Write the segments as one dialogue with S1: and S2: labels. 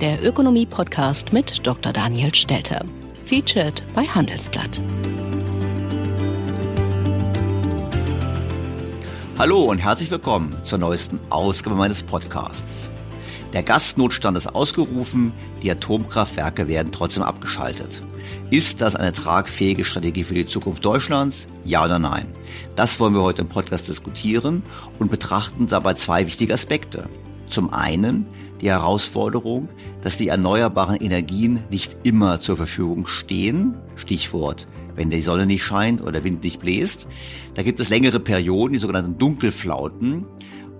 S1: der Ökonomie-Podcast mit Dr. Daniel Stelter. Featured bei Handelsblatt.
S2: Hallo und herzlich willkommen zur neuesten Ausgabe meines Podcasts. Der Gasnotstand ist ausgerufen, die Atomkraftwerke werden trotzdem abgeschaltet. Ist das eine tragfähige Strategie für die Zukunft Deutschlands? Ja oder nein? Das wollen wir heute im Podcast diskutieren und betrachten dabei zwei wichtige Aspekte. Zum einen die Herausforderung, dass die erneuerbaren Energien nicht immer zur Verfügung stehen. Stichwort, wenn die Sonne nicht scheint oder der Wind nicht bläst. Da gibt es längere Perioden, die sogenannten Dunkelflauten.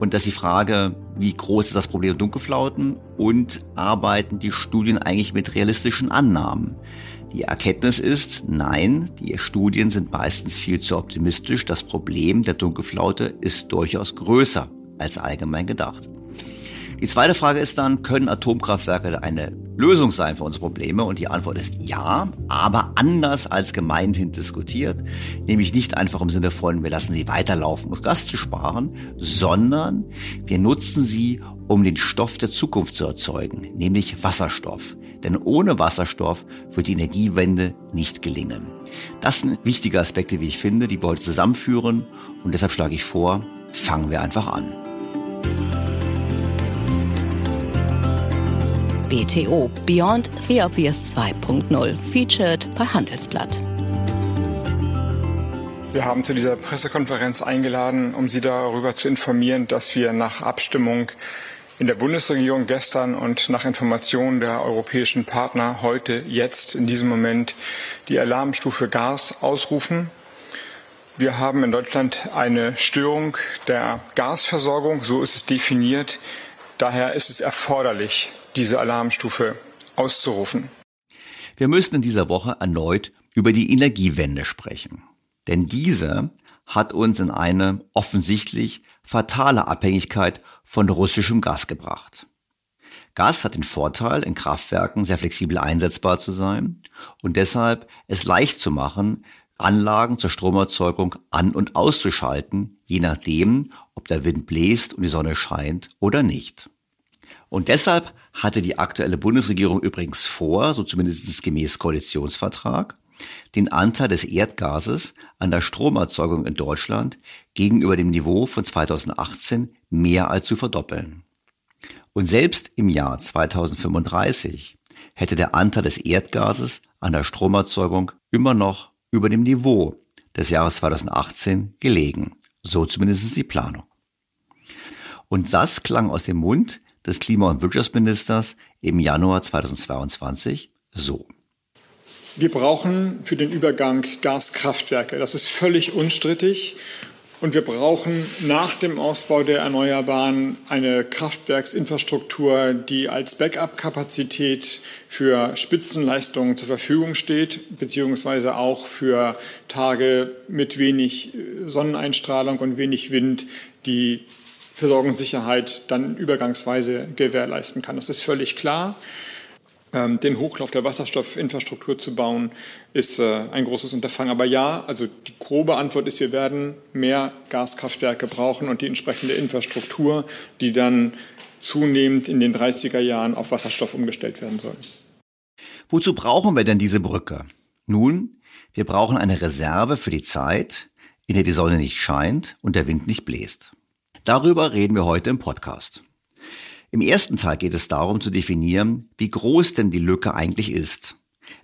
S2: Und das ist die Frage, wie groß ist das Problem Dunkelflauten und arbeiten die Studien eigentlich mit realistischen Annahmen? Die Erkenntnis ist, nein, die Studien sind meistens viel zu optimistisch. Das Problem der Dunkelflaute ist durchaus größer als allgemein gedacht. Die zweite Frage ist dann, können Atomkraftwerke eine Lösung sein für unsere Probleme? Und die Antwort ist ja, aber anders als gemeinhin diskutiert. Nämlich nicht einfach im Sinne von, wir lassen sie weiterlaufen, um Gas zu sparen, sondern wir nutzen sie, um den Stoff der Zukunft zu erzeugen, nämlich Wasserstoff. Denn ohne Wasserstoff wird die Energiewende nicht gelingen. Das sind wichtige Aspekte, wie ich finde, die wir heute zusammenführen. Und deshalb schlage ich vor, fangen wir einfach an.
S1: BTO Beyond the Obvious 2.0 featured bei Handelsblatt.
S3: Wir haben zu dieser Pressekonferenz eingeladen, um Sie darüber zu informieren, dass wir nach Abstimmung in der Bundesregierung gestern und nach Informationen der europäischen Partner heute, jetzt, in diesem Moment die Alarmstufe Gas ausrufen. Wir haben in Deutschland eine Störung der Gasversorgung, so ist es definiert. Daher ist es erforderlich, diese Alarmstufe auszurufen.
S2: Wir müssen in dieser Woche erneut über die Energiewende sprechen. Denn diese hat uns in eine offensichtlich fatale Abhängigkeit von russischem Gas gebracht. Gas hat den Vorteil, in Kraftwerken sehr flexibel einsetzbar zu sein und deshalb es leicht zu machen, Anlagen zur Stromerzeugung an- und auszuschalten, je nachdem, ob der Wind bläst und die Sonne scheint oder nicht. Und deshalb hatte die aktuelle Bundesregierung übrigens vor, so zumindest gemäß Koalitionsvertrag, den Anteil des Erdgases an der Stromerzeugung in Deutschland gegenüber dem Niveau von 2018 mehr als zu verdoppeln. Und selbst im Jahr 2035 hätte der Anteil des Erdgases an der Stromerzeugung immer noch über dem Niveau des Jahres 2018 gelegen. So zumindest die Planung. Und das klang aus dem Mund des Klima- und Wirtschaftsministers im Januar 2022 so.
S3: Wir brauchen für den Übergang Gaskraftwerke. Das ist völlig unstrittig. Und wir brauchen nach dem Ausbau der Erneuerbaren eine Kraftwerksinfrastruktur, die als Backup-Kapazität für Spitzenleistungen zur Verfügung steht, beziehungsweise auch für Tage mit wenig Sonneneinstrahlung und wenig Wind, die Versorgungssicherheit dann übergangsweise gewährleisten kann. Das ist völlig klar. Ähm, den Hochlauf der Wasserstoffinfrastruktur zu bauen, ist äh, ein großes Unterfangen. Aber ja, also die grobe Antwort ist, wir werden mehr Gaskraftwerke brauchen und die entsprechende Infrastruktur, die dann zunehmend in den 30er Jahren auf Wasserstoff umgestellt werden soll.
S2: Wozu brauchen wir denn diese Brücke? Nun, wir brauchen eine Reserve für die Zeit, in der die Sonne nicht scheint und der Wind nicht bläst. Darüber reden wir heute im Podcast. Im ersten Teil geht es darum zu definieren, wie groß denn die Lücke eigentlich ist,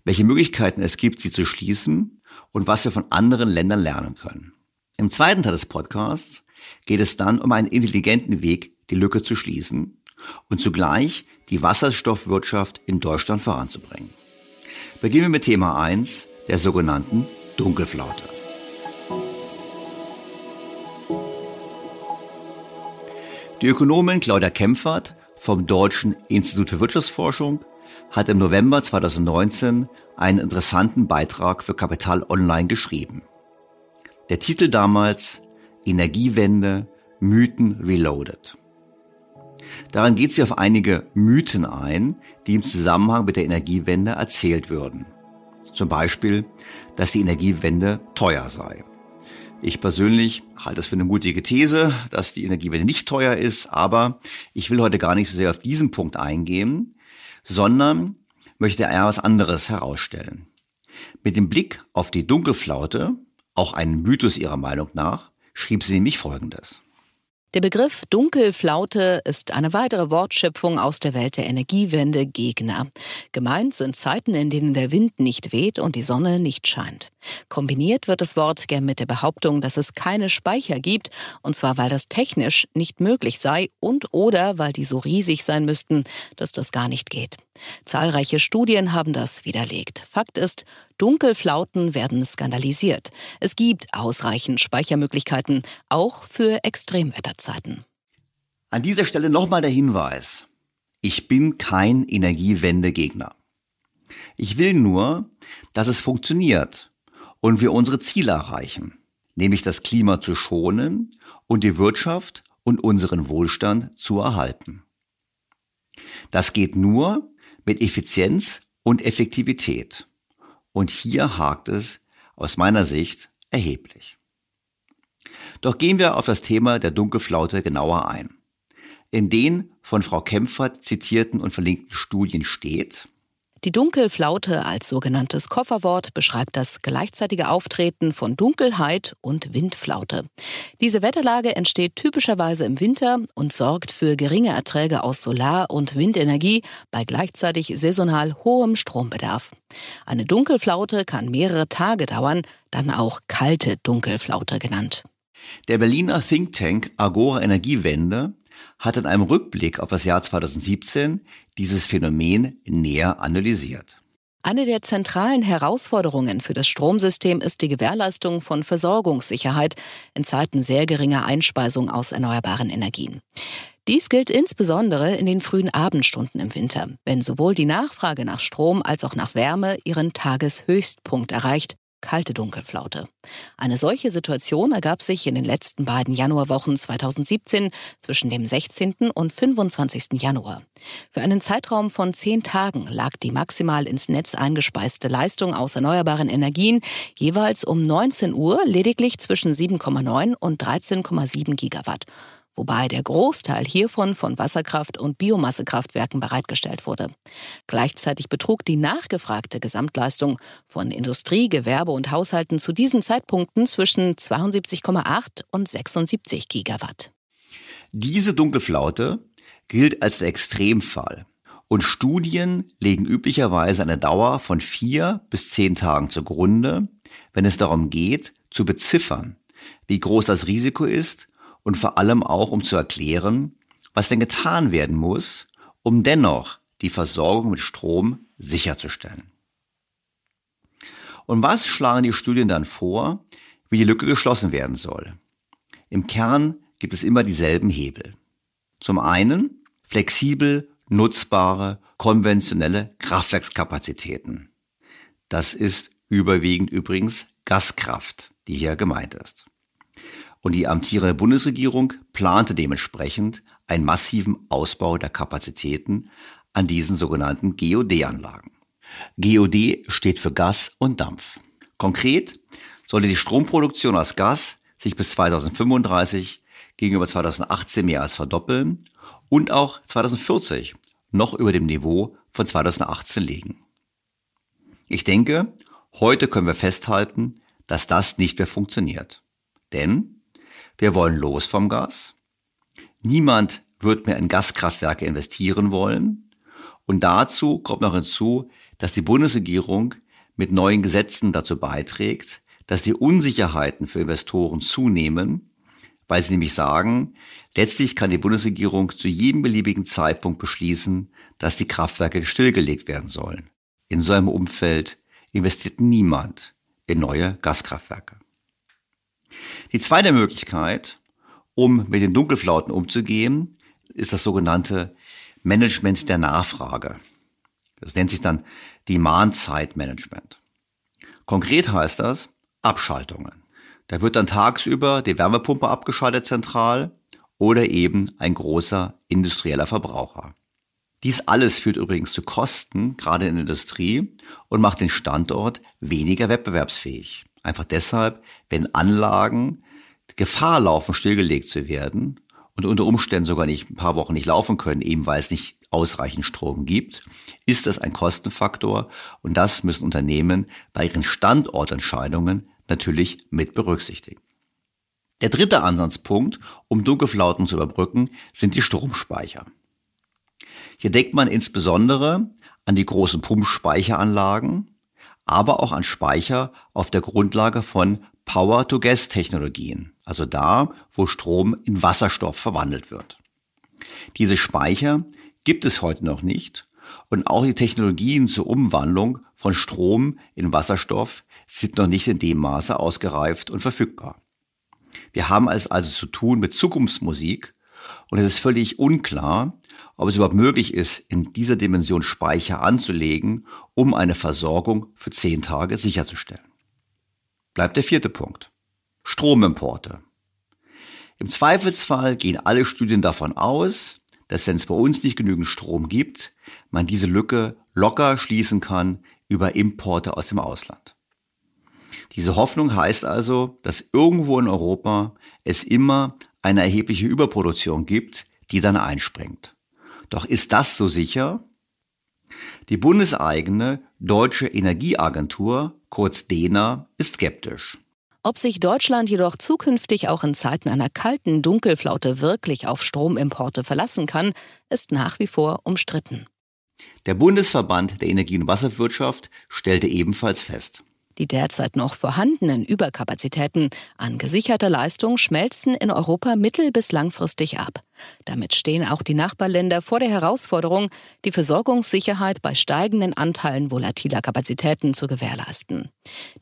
S2: welche Möglichkeiten es gibt, sie zu schließen und was wir von anderen Ländern lernen können. Im zweiten Teil des Podcasts geht es dann um einen intelligenten Weg, die Lücke zu schließen und zugleich die Wasserstoffwirtschaft in Deutschland voranzubringen. Beginnen wir mit Thema 1, der sogenannten Dunkelflaute. Die Ökonomin Claudia Kempfert vom Deutschen Institut für Wirtschaftsforschung hat im November 2019 einen interessanten Beitrag für Kapital Online geschrieben. Der Titel damals Energiewende, Mythen Reloaded. Daran geht sie auf einige Mythen ein, die im Zusammenhang mit der Energiewende erzählt würden. Zum Beispiel, dass die Energiewende teuer sei. Ich persönlich halte es für eine mutige These, dass die Energiewende nicht teuer ist, aber ich will heute gar nicht so sehr auf diesen Punkt eingehen, sondern möchte eher was anderes herausstellen. Mit dem Blick auf die Dunkelflaute, auch ein Mythos ihrer Meinung nach, schrieb sie nämlich Folgendes.
S1: Der Begriff Dunkelflaute ist eine weitere Wortschöpfung aus der Welt der Energiewende Gegner. Gemeint sind Zeiten, in denen der Wind nicht weht und die Sonne nicht scheint. Kombiniert wird das Wort gern mit der Behauptung, dass es keine Speicher gibt, und zwar weil das technisch nicht möglich sei und oder weil die so riesig sein müssten, dass das gar nicht geht. Zahlreiche Studien haben das widerlegt. Fakt ist, Dunkelflauten werden skandalisiert. Es gibt ausreichend Speichermöglichkeiten, auch für Extremwetterzeiten.
S2: An dieser Stelle nochmal der Hinweis. Ich bin kein Energiewendegegner. Ich will nur, dass es funktioniert und wir unsere Ziele erreichen, nämlich das Klima zu schonen und die Wirtschaft und unseren Wohlstand zu erhalten. Das geht nur mit Effizienz und Effektivität. Und hier hakt es aus meiner Sicht erheblich. Doch gehen wir auf das Thema der Dunkelflaute genauer ein. In den von Frau Kempfert zitierten und verlinkten Studien steht,
S1: die Dunkelflaute als sogenanntes Kofferwort beschreibt das gleichzeitige Auftreten von Dunkelheit und Windflaute. Diese Wetterlage entsteht typischerweise im Winter und sorgt für geringe Erträge aus Solar- und Windenergie bei gleichzeitig saisonal hohem Strombedarf. Eine Dunkelflaute kann mehrere Tage dauern, dann auch kalte Dunkelflaute genannt.
S2: Der Berliner Think Tank Agora Energiewende hat in einem Rückblick auf das Jahr 2017 dieses Phänomen näher analysiert.
S1: Eine der zentralen Herausforderungen für das Stromsystem ist die Gewährleistung von Versorgungssicherheit in Zeiten sehr geringer Einspeisung aus erneuerbaren Energien. Dies gilt insbesondere in den frühen Abendstunden im Winter, wenn sowohl die Nachfrage nach Strom als auch nach Wärme ihren Tageshöchstpunkt erreicht kalte Dunkelflaute. Eine solche Situation ergab sich in den letzten beiden Januarwochen 2017 zwischen dem 16. und 25. Januar. Für einen Zeitraum von zehn Tagen lag die maximal ins Netz eingespeiste Leistung aus erneuerbaren Energien jeweils um 19 Uhr lediglich zwischen 7,9 und 13,7 Gigawatt wobei der Großteil hiervon von Wasserkraft- und Biomassekraftwerken bereitgestellt wurde. Gleichzeitig betrug die nachgefragte Gesamtleistung von Industrie, Gewerbe und Haushalten zu diesen Zeitpunkten zwischen 72,8 und 76 Gigawatt.
S2: Diese Dunkelflaute gilt als der Extremfall. Und Studien legen üblicherweise eine Dauer von vier bis zehn Tagen zugrunde, wenn es darum geht, zu beziffern, wie groß das Risiko ist und vor allem auch, um zu erklären, was denn getan werden muss, um dennoch die Versorgung mit Strom sicherzustellen. Und was schlagen die Studien dann vor, wie die Lücke geschlossen werden soll? Im Kern gibt es immer dieselben Hebel. Zum einen flexibel nutzbare konventionelle Kraftwerkskapazitäten. Das ist überwiegend übrigens Gaskraft, die hier gemeint ist. Und die amtierende Bundesregierung plante dementsprechend einen massiven Ausbau der Kapazitäten an diesen sogenannten GOD-Anlagen. GOD steht für Gas und Dampf. Konkret sollte die Stromproduktion aus Gas sich bis 2035 gegenüber 2018 mehr als verdoppeln und auch 2040 noch über dem Niveau von 2018 liegen. Ich denke, heute können wir festhalten, dass das nicht mehr funktioniert. Denn wir wollen los vom Gas. Niemand wird mehr in Gaskraftwerke investieren wollen. Und dazu kommt noch hinzu, dass die Bundesregierung mit neuen Gesetzen dazu beiträgt, dass die Unsicherheiten für Investoren zunehmen, weil sie nämlich sagen, letztlich kann die Bundesregierung zu jedem beliebigen Zeitpunkt beschließen, dass die Kraftwerke stillgelegt werden sollen. In so einem Umfeld investiert niemand in neue Gaskraftwerke. Die zweite Möglichkeit, um mit den Dunkelflauten umzugehen, ist das sogenannte Management der Nachfrage. Das nennt sich dann Demand-Side-Management. Konkret heißt das Abschaltungen. Da wird dann tagsüber die Wärmepumpe abgeschaltet zentral oder eben ein großer industrieller Verbraucher. Dies alles führt übrigens zu Kosten, gerade in der Industrie, und macht den Standort weniger wettbewerbsfähig. Einfach deshalb, wenn Anlagen Gefahr laufen, stillgelegt zu werden und unter Umständen sogar nicht ein paar Wochen nicht laufen können, eben weil es nicht ausreichend Strom gibt, ist das ein Kostenfaktor und das müssen Unternehmen bei ihren Standortentscheidungen natürlich mit berücksichtigen. Der dritte Ansatzpunkt, um Dunkelflauten zu überbrücken, sind die Stromspeicher. Hier denkt man insbesondere an die großen Pumpspeicheranlagen, aber auch an Speicher auf der Grundlage von Power-to-Gas-Technologien, also da, wo Strom in Wasserstoff verwandelt wird. Diese Speicher gibt es heute noch nicht und auch die Technologien zur Umwandlung von Strom in Wasserstoff sind noch nicht in dem Maße ausgereift und verfügbar. Wir haben es also zu tun mit Zukunftsmusik und es ist völlig unklar, ob es überhaupt möglich ist, in dieser Dimension Speicher anzulegen, um eine Versorgung für zehn Tage sicherzustellen. Bleibt der vierte Punkt. Stromimporte. Im Zweifelsfall gehen alle Studien davon aus, dass wenn es bei uns nicht genügend Strom gibt, man diese Lücke locker schließen kann über Importe aus dem Ausland. Diese Hoffnung heißt also, dass irgendwo in Europa es immer eine erhebliche Überproduktion gibt, die dann einspringt. Doch ist das so sicher? Die bundeseigene Deutsche Energieagentur, kurz DENA, ist skeptisch.
S1: Ob sich Deutschland jedoch zukünftig auch in Zeiten einer kalten Dunkelflaute wirklich auf Stromimporte verlassen kann, ist nach wie vor umstritten.
S2: Der Bundesverband der Energie- und Wasserwirtschaft stellte ebenfalls fest,
S1: Die derzeit noch vorhandenen Überkapazitäten an gesicherter Leistung schmelzen in Europa mittel- bis langfristig ab. Damit stehen auch die Nachbarländer vor der Herausforderung, die Versorgungssicherheit bei steigenden Anteilen volatiler Kapazitäten zu gewährleisten.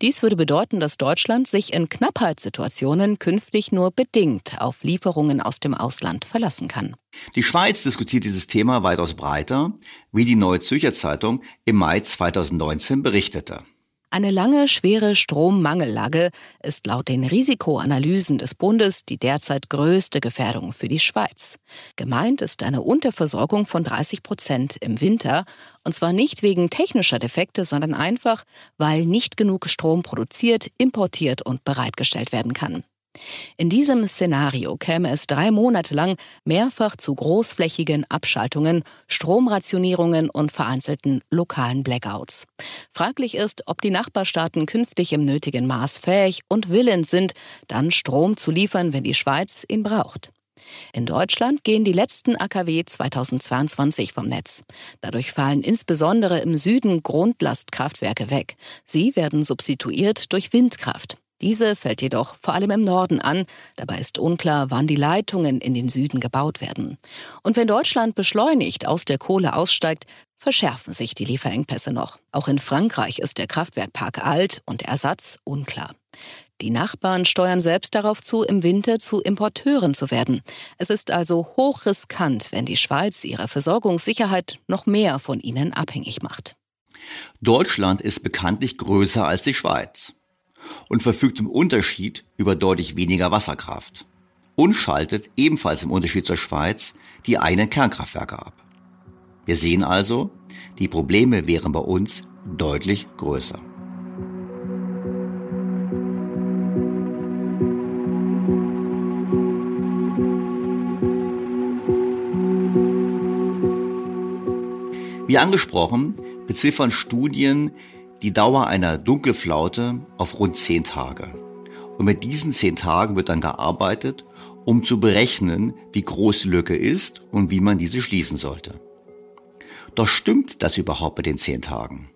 S1: Dies würde bedeuten, dass Deutschland sich in Knappheitssituationen künftig nur bedingt auf Lieferungen aus dem Ausland verlassen kann.
S2: Die Schweiz diskutiert dieses Thema weitaus breiter, wie die Neue Zürcher Zeitung im Mai 2019 berichtete.
S1: Eine lange, schwere Strommangellage ist laut den Risikoanalysen des Bundes die derzeit größte Gefährdung für die Schweiz. Gemeint ist eine Unterversorgung von 30 Prozent im Winter, und zwar nicht wegen technischer Defekte, sondern einfach, weil nicht genug Strom produziert, importiert und bereitgestellt werden kann. In diesem Szenario käme es drei Monate lang mehrfach zu großflächigen Abschaltungen, Stromrationierungen und vereinzelten lokalen Blackouts. Fraglich ist, ob die Nachbarstaaten künftig im nötigen Maß fähig und willens sind, dann Strom zu liefern, wenn die Schweiz ihn braucht. In Deutschland gehen die letzten AKW 2022 vom Netz. Dadurch fallen insbesondere im Süden Grundlastkraftwerke weg. Sie werden substituiert durch Windkraft. Diese fällt jedoch vor allem im Norden an. Dabei ist unklar, wann die Leitungen in den Süden gebaut werden. Und wenn Deutschland beschleunigt aus der Kohle aussteigt, verschärfen sich die Lieferengpässe noch. Auch in Frankreich ist der Kraftwerkpark alt und Ersatz unklar. Die Nachbarn steuern selbst darauf zu, im Winter zu Importeuren zu werden. Es ist also hochriskant, wenn die Schweiz ihre Versorgungssicherheit noch mehr von ihnen abhängig macht.
S2: Deutschland ist bekanntlich größer als die Schweiz und verfügt im Unterschied über deutlich weniger Wasserkraft und schaltet ebenfalls im Unterschied zur Schweiz die eigenen Kernkraftwerke ab. Wir sehen also, die Probleme wären bei uns deutlich größer. Wie angesprochen, beziffern Studien die Dauer einer Dunkelflaute auf rund zehn Tage. Und mit diesen zehn Tagen wird dann gearbeitet, um zu berechnen, wie groß die Lücke ist und wie man diese schließen sollte. Doch stimmt das überhaupt bei den zehn Tagen?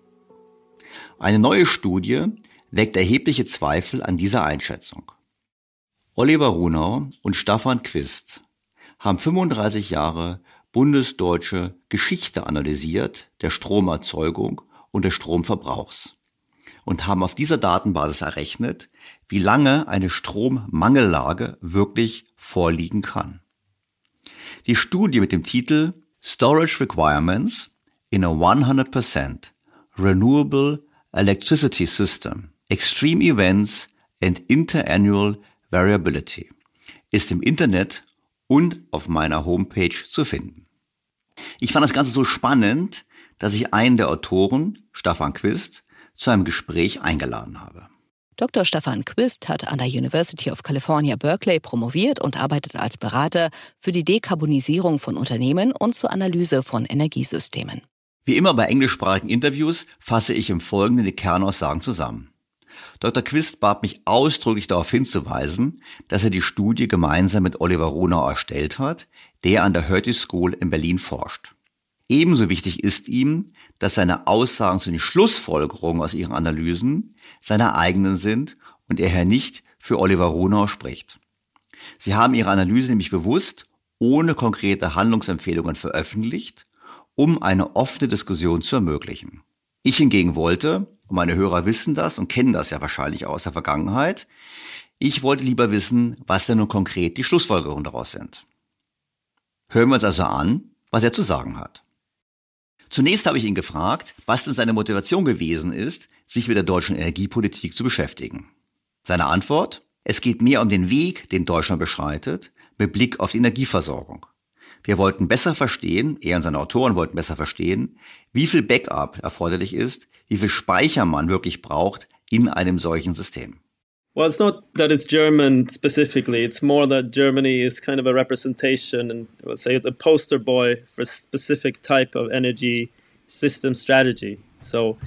S2: Eine neue Studie weckt erhebliche Zweifel an dieser Einschätzung. Oliver Runau und Staffan Quist haben 35 Jahre bundesdeutsche Geschichte analysiert der Stromerzeugung und des Stromverbrauchs und haben auf dieser Datenbasis errechnet, wie lange eine Strommangellage wirklich vorliegen kann. Die Studie mit dem Titel Storage Requirements in a 100% Renewable Electricity System, Extreme Events and Interannual Variability ist im Internet und auf meiner Homepage zu finden. Ich fand das Ganze so spannend, dass ich einen der Autoren, Stefan Quist, zu einem Gespräch eingeladen habe.
S1: Dr. Stefan Quist hat an der University of California, Berkeley promoviert und arbeitet als Berater für die Dekarbonisierung von Unternehmen und zur Analyse von Energiesystemen.
S2: Wie immer bei englischsprachigen Interviews fasse ich im Folgenden die Kernaussagen zusammen. Dr. Quist bat mich ausdrücklich darauf hinzuweisen, dass er die Studie gemeinsam mit Oliver Ronau erstellt hat, der an der Hertie School in Berlin forscht. Ebenso wichtig ist ihm, dass seine Aussagen zu den Schlussfolgerungen aus ihren Analysen seine eigenen sind und er hier nicht für Oliver Runau spricht. Sie haben ihre Analyse nämlich bewusst ohne konkrete Handlungsempfehlungen veröffentlicht, um eine offene Diskussion zu ermöglichen. Ich hingegen wollte, und meine Hörer wissen das und kennen das ja wahrscheinlich aus der Vergangenheit, ich wollte lieber wissen, was denn nun konkret die Schlussfolgerungen daraus sind. Hören wir uns also an, was er zu sagen hat. Zunächst habe ich ihn gefragt, was denn seine Motivation gewesen ist, sich mit der deutschen Energiepolitik zu beschäftigen. Seine Antwort? Es geht mehr um den Weg, den Deutschland beschreitet, mit Blick auf die Energieversorgung. Wir wollten besser verstehen, er und seine Autoren wollten besser verstehen, wie viel Backup erforderlich ist, wie viel Speicher man wirklich braucht in einem solchen System.
S4: Well, it's not that it's German specifically. It's more that Germany is kind of a representation and let's say a poster boy for a specific type of energy system strategy. So,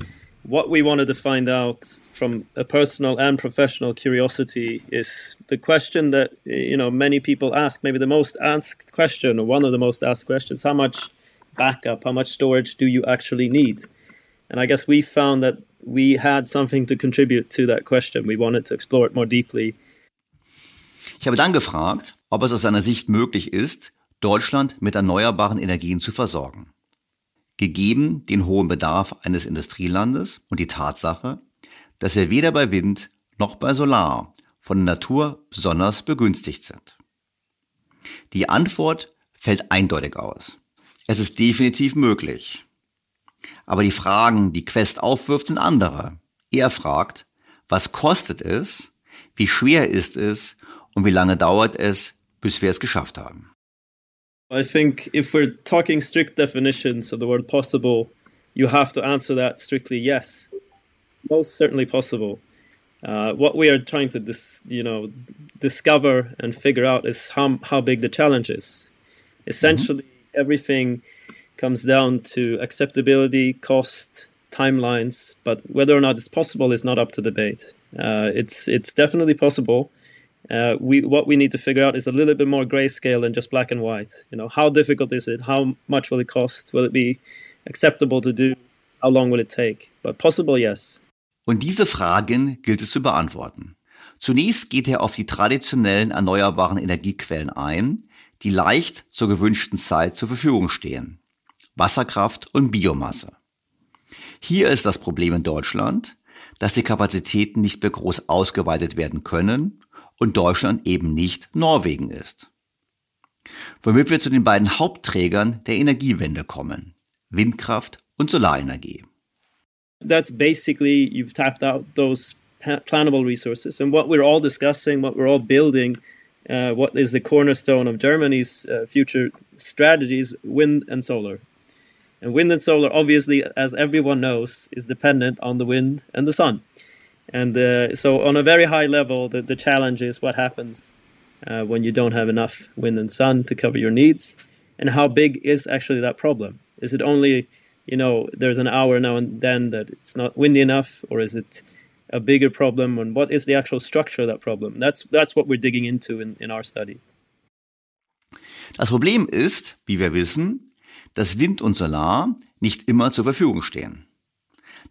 S4: what we wanted to find out from a personal and professional curiosity is the question that you know many people ask. Maybe the most asked question, or one of the most asked questions: How much backup, how much storage do you actually need? And I guess we found that we had something to contribute to that question. We wanted to explore it more deeply.
S2: Ich habe dann gefragt, ob es aus seiner Sicht möglich ist, Deutschland mit erneuerbaren Energien zu versorgen. Gegeben den hohen Bedarf eines Industrielandes und die Tatsache, dass wir weder bei Wind noch bei Solar von der Natur besonders begünstigt sind. Die Antwort fällt eindeutig aus. Es ist definitiv möglich. Aber die Fragen, die Quest aufwirft, sind andere. Er fragt, was kostet es, wie schwer ist es und wie lange dauert es, bis wir es geschafft haben.
S4: I think if we're talking strict definitions of the word possible, you have to answer that strictly yes. Most certainly possible. Uh, what we are trying to dis, you know discover and figure out is how how big the challenge is. Essentially, mm-hmm. everything comes down to acceptability, cost, timelines. But whether or not it's possible is not up to debate. Uh, it's it's definitely possible. Uh, we what we need to figure out is a little bit more grayscale than just black and white. You know, how difficult is it? How much will it cost? Will it be acceptable to do? How long will it take? But possible, yes.
S2: Und diese Fragen gilt es zu beantworten. Zunächst geht er auf die traditionellen erneuerbaren Energiequellen ein, die leicht zur gewünschten Zeit zur Verfügung stehen. Wasserkraft und Biomasse. Hier ist das Problem in Deutschland, dass die Kapazitäten nicht mehr groß ausgeweitet werden können und Deutschland eben nicht Norwegen ist. Womit wir zu den beiden Hauptträgern der Energiewende kommen, Windkraft und Solarenergie.
S4: That's basically you've tapped out those plannable resources and what we're all discussing, what we're all building, uh, what is the cornerstone of Germany's uh, future strategies, wind and solar. And wind and solar, obviously, as everyone knows, is dependent on the wind and the sun. And uh, so, on a very high level, the, the challenge is what happens uh, when you don't have enough wind and sun to cover your needs, and how big is actually that problem? Is it only, you know, there's an hour now and then that it's not windy enough, or is it a bigger problem? And what is the actual structure of that problem? That's that's what we're digging into in, in our study.
S2: Das Problem ist, wie wir wissen, dass Wind und Solar nicht immer zur Verfügung stehen.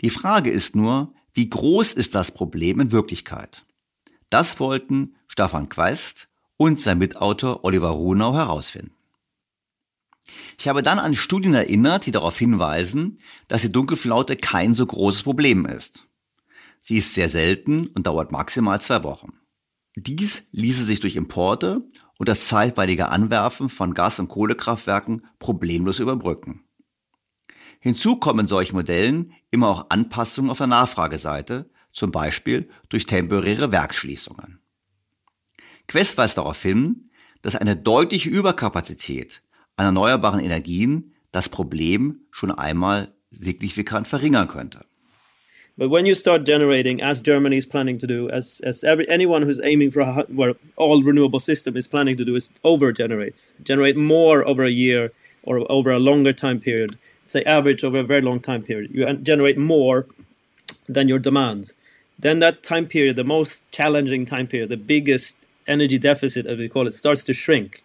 S2: Die Frage ist nur, wie groß ist das Problem in Wirklichkeit? Das wollten Stefan Quest und sein Mitautor Oliver Runau herausfinden. Ich habe dann an Studien erinnert, die darauf hinweisen, dass die Dunkelflaute kein so großes Problem ist. Sie ist sehr selten und dauert maximal zwei Wochen. Dies ließe sich durch Importe und das zeitweilige Anwerfen von Gas- und Kohlekraftwerken problemlos überbrücken. Hinzu kommen solchen Modellen immer auch Anpassungen auf der Nachfrageseite, zum Beispiel durch temporäre Werksschließungen. Quest weist darauf hin, dass eine deutliche Überkapazität an erneuerbaren Energien das Problem schon einmal signifikant verringern könnte.
S4: But when you start generating, as Germany is planning to do, as as every, anyone who's aiming for a well, all renewable system is planning to do, is over generate, generate more over a year or over a longer time period. Say average over a very long time period, you generate more than your demand. Then that time period, the most challenging time period, the biggest energy deficit, as we call it, starts to shrink.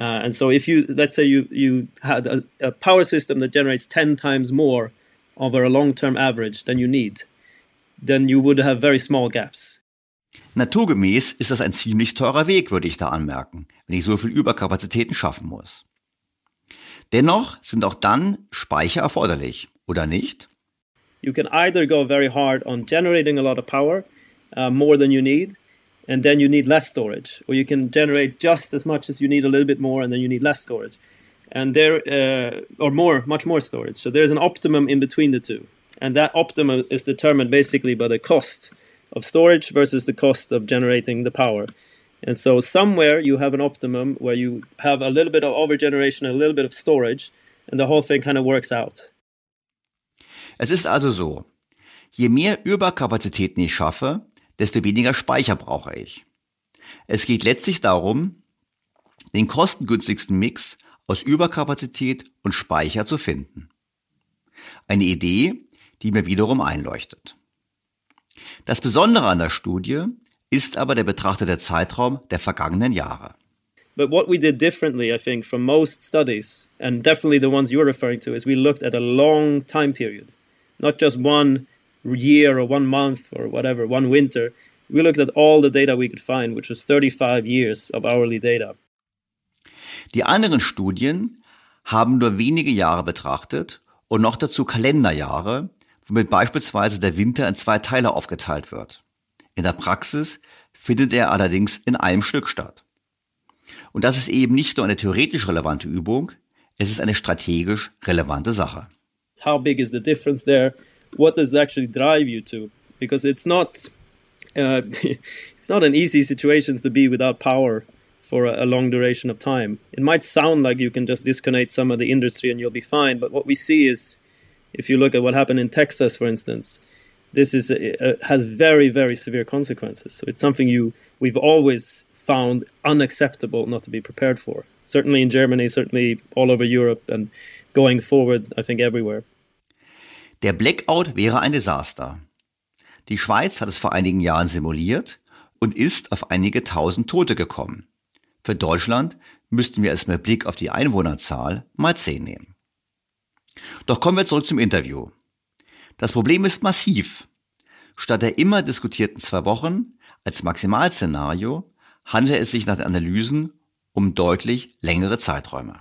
S4: Uh, and so, if you let's say you you had a, a power system that generates ten times more over a long-term average than you need, then you would have very small gaps.
S2: Naturgemäß ist das ein ziemlich teurer Weg, würde ich da anmerken, wenn ich so viel Überkapazitäten schaffen muss. Dennoch sind auch dann Speicher erforderlich, oder nicht?
S4: You can either go very hard on generating a lot of power, uh, more than you need, and then you need less storage, or you can generate just as much as you need a little bit more, and then you need less storage. And there uh, or more much more storage. So there's an optimum in between the two. And that optimum is determined basically by the cost of storage versus the cost of generating the power. And so somewhere you have an optimum where you have a little bit of overgeneration a little bit of storage and the whole thing kind of works out.
S2: Es ist also so je mehr überkapazitäten ich schaffe desto weniger speicher brauche ich. Es geht letztlich darum den kostengünstigsten Mix aus Überkapazität und Speicher zu finden. Eine Idee, die mir wiederum einleuchtet. Das Besondere an der Studie ist aber der betrachtete Zeitraum der vergangenen Jahre.
S4: But what we did differently, I think, from most studies, and definitely the ones you're referring to, is we looked at a long time period, not just one year or one month or whatever, one winter. We looked at all the data we could find, which was 35 years of hourly data.
S2: Die anderen Studien haben nur wenige Jahre betrachtet und noch dazu Kalenderjahre, womit beispielsweise der Winter in zwei Teile aufgeteilt wird. In der Praxis findet er allerdings in einem Stück statt. Und das ist eben nicht nur eine theoretisch relevante Übung, es ist eine strategisch relevante Sache.
S4: How big is the difference there? What does actually drive you to? Because it's not uh, it's not an easy situation to be without power for a, a, long duration of time. It might sound like you can just disconnect some of the industry and you'll be fine, but what we see is, if you look at what happened in Texas, for instance, this is uh, has very very severe consequences. So it's something you we've always found unacceptable not to be prepared for. Certainly in Germany, certainly all over Europe, and going forward, I think everywhere.
S2: Der Blackout wäre ein Desaster. Die Schweiz hat es vor einigen Jahren simuliert und ist auf einige tausend Tote gekommen. Für Deutschland müssten wir es mit Blick auf die Einwohnerzahl mal 10 nehmen. Doch kommen wir zurück zum Interview. Das Problem ist massiv. Statt der immer diskutierten zwei Wochen als Maximalszenario handelt es sich nach den Analysen um deutlich längere Zeiträume.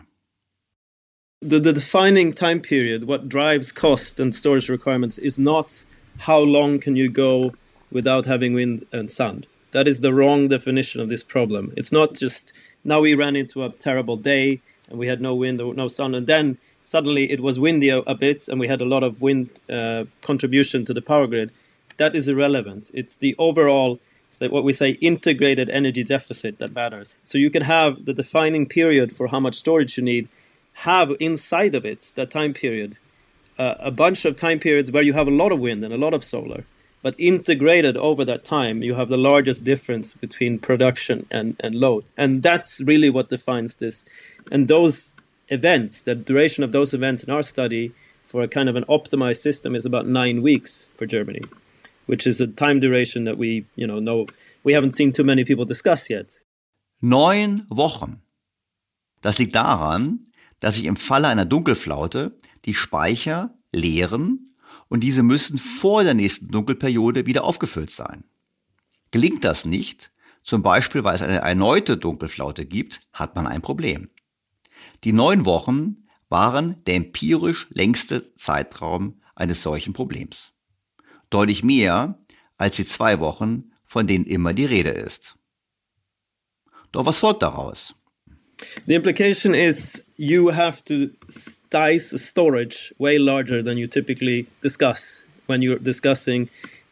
S4: The, the defining time period, what drives cost and storage requirements, is not how long can you go without having wind and sun. That is the wrong definition of this problem. It's not just now we ran into a terrible day and we had no wind or no sun, and then suddenly it was windy a, bit and we had a lot of wind uh, contribution to the power grid. That is irrelevant. It's the overall, what we say, integrated energy deficit that matters. So you can have the defining period for how much storage you need, have inside of it that time period, uh, a bunch of time periods where you have a lot of wind and a lot of solar but integrated over that time, you have the largest difference between production and, and load. And that's really what defines this. And those events, the duration of those events in our study for a kind of an optimized system is about nine weeks for Germany, which is a time duration that we, you know, know we haven't seen too many people discuss yet.
S2: Neun Wochen. Das liegt daran, dass sich im Falle einer Dunkelflaute die Speicher leeren und diese müssen vor der nächsten Dunkelperiode wieder aufgefüllt sein. Gelingt das nicht, zum Beispiel weil es eine erneute Dunkelflaute gibt, hat man ein Problem. Die neun Wochen waren der empirisch längste Zeitraum eines solchen Problems. Deutlich mehr als die zwei Wochen, von denen immer die Rede ist. Doch was folgt daraus?
S4: The implication is you have to size storage way larger than you typically discuss when you're discussing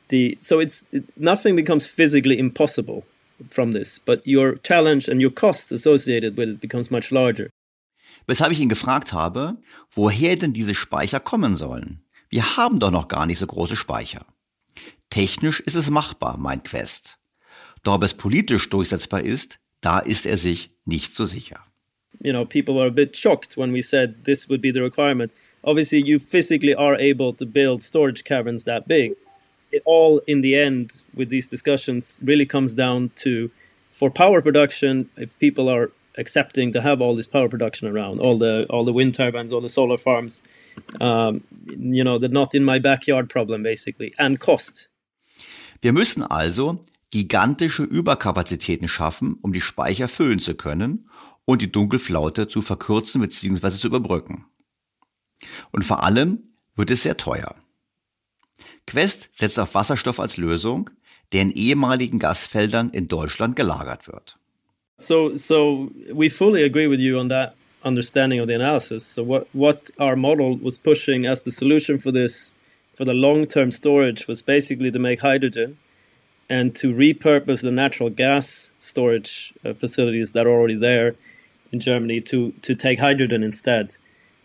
S4: the. So it's it, nothing becomes physically impossible from this, but your challenge and your cost associated with it becomes much larger.
S2: Weshalb ich ihn gefragt habe, woher denn diese Speicher kommen sollen. Wir haben doch noch gar nicht so große Speicher. Technisch ist es machbar, meint Quest. Doch ob es politisch durchsetzbar ist, da ist er sich nicht so sicher.
S4: You know, people were a bit shocked when we said this would be the requirement. Obviously, you physically are able to build storage caverns that big. It all, in the end, with these discussions, really comes down to for power production, if people are accepting to have all this power production around, all the all the wind turbines, all the solar farms, um, you know, the not in my backyard problem basically, and cost.
S2: Wir müssen also gigantische Überkapazitäten schaffen, um die Speicher füllen zu können und die Dunkelflaute zu verkürzen bzw. zu überbrücken. Und vor allem wird es sehr teuer. Quest setzt auf Wasserstoff als Lösung, der in ehemaligen Gasfeldern in Deutschland gelagert wird.
S4: So, so we fully agree with you on that understanding of the analysis. So, what what our model was pushing as the solution for this, for the long-term storage, was basically to make hydrogen and to repurpose the natural gas storage uh, facilities that are already there in Germany to to take hydrogen instead.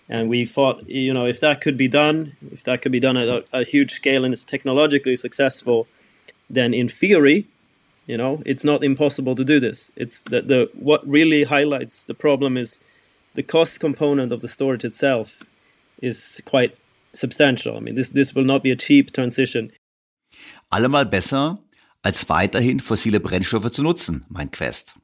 S4: And we thought, you know, if that could be done, if that could be done at a, a huge scale and it's technologically successful, then in theory, you know, it's not impossible to do this. It's that the what really highlights the problem is the cost component of the storage itself is quite substantial. I mean, this this will not be a cheap transition.
S2: Allemal besser als weiterhin fossile Brennstoffe zu nutzen, meint Quest.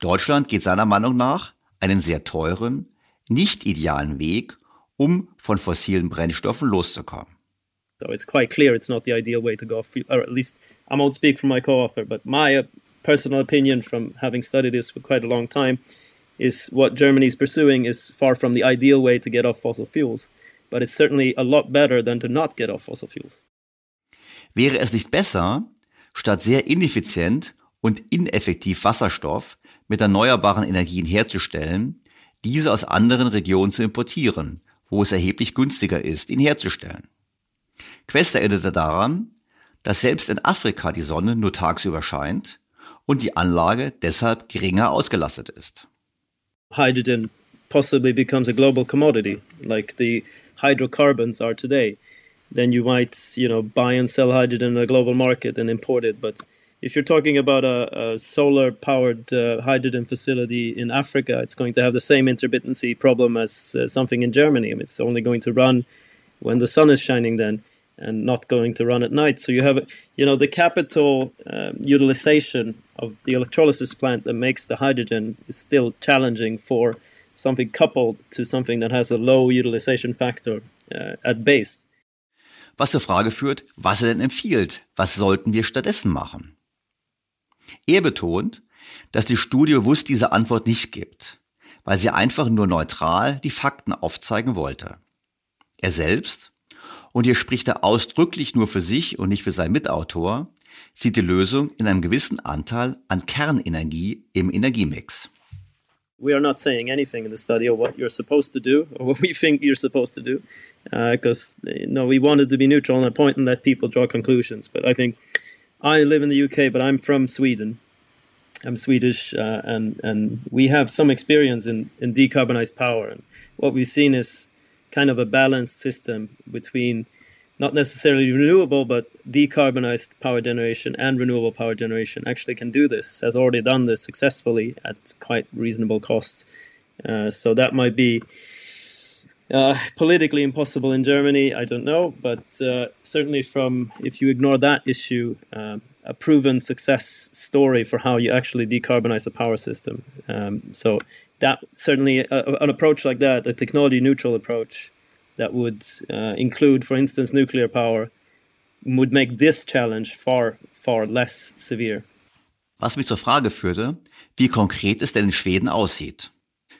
S2: Deutschland geht seiner Meinung nach einen sehr teuren, nicht idealen Weg, um von fossilen Brennstoffen loszukommen.
S4: So it's quite clear it's not the ideal way to go, or at least I won't speak for my co-author, but my uh, personal opinion from having studied this for quite a long time is what Germany is pursuing is far from the ideal way to get off fossil fuels, but it's certainly a lot better than to not get off fossil fuels.
S2: Wäre es nicht besser, statt sehr ineffizient und ineffektiv Wasserstoff mit erneuerbaren Energien herzustellen, diese aus anderen Regionen zu importieren, wo es erheblich günstiger ist, ihn herzustellen? Quest erinnerte daran, dass selbst in Afrika die Sonne nur tagsüber scheint und die Anlage deshalb geringer ausgelastet ist.
S4: Hydrogen possibly becomes a global commodity, like the hydrocarbons are today. Then you might, you know, buy and sell hydrogen in a global market and import it. But if you're talking about a, a solar-powered uh, hydrogen facility in Africa, it's going to have the same intermittency problem as uh, something in Germany. I mean, it's only going to run when the sun is shining. Then and not going to run at night. So you have, you know, the capital uh, utilization of the electrolysis plant that makes the hydrogen is still challenging for something coupled to something that has a low utilization factor uh, at base.
S2: Was zur Frage führt, was er denn empfiehlt, was sollten wir stattdessen machen? Er betont, dass die Studie bewusst diese Antwort nicht gibt, weil sie einfach nur neutral die Fakten aufzeigen wollte. Er selbst und hier spricht er ausdrücklich nur für sich und nicht für seinen Mitautor, sieht die Lösung in einem gewissen Anteil an Kernenergie im Energiemix.
S4: We are not saying anything in the study of what you're supposed to do or what we think you're supposed to do, because uh, you know we wanted to be neutral on a point and let people draw conclusions. But I think I live in the UK, but I'm from Sweden. I'm Swedish, uh, and and we have some experience in in decarbonized power. And what we've seen is kind of a balanced system between not necessarily renewable but decarbonized power generation and renewable power generation actually can do this has already done this successfully at quite reasonable costs uh, so that might be uh, politically impossible in Germany, I don't know, but uh, certainly from if you ignore that issue, um, a proven success story for how you actually decarbonize a power system. Um, so that certainly a, an approach like that, a technology neutral approach that would uh, include, for instance, nuclear power, would make this challenge far, far less severe.
S2: Was mich zur Frage führte, wie konkret es denn in Schweden aussieht.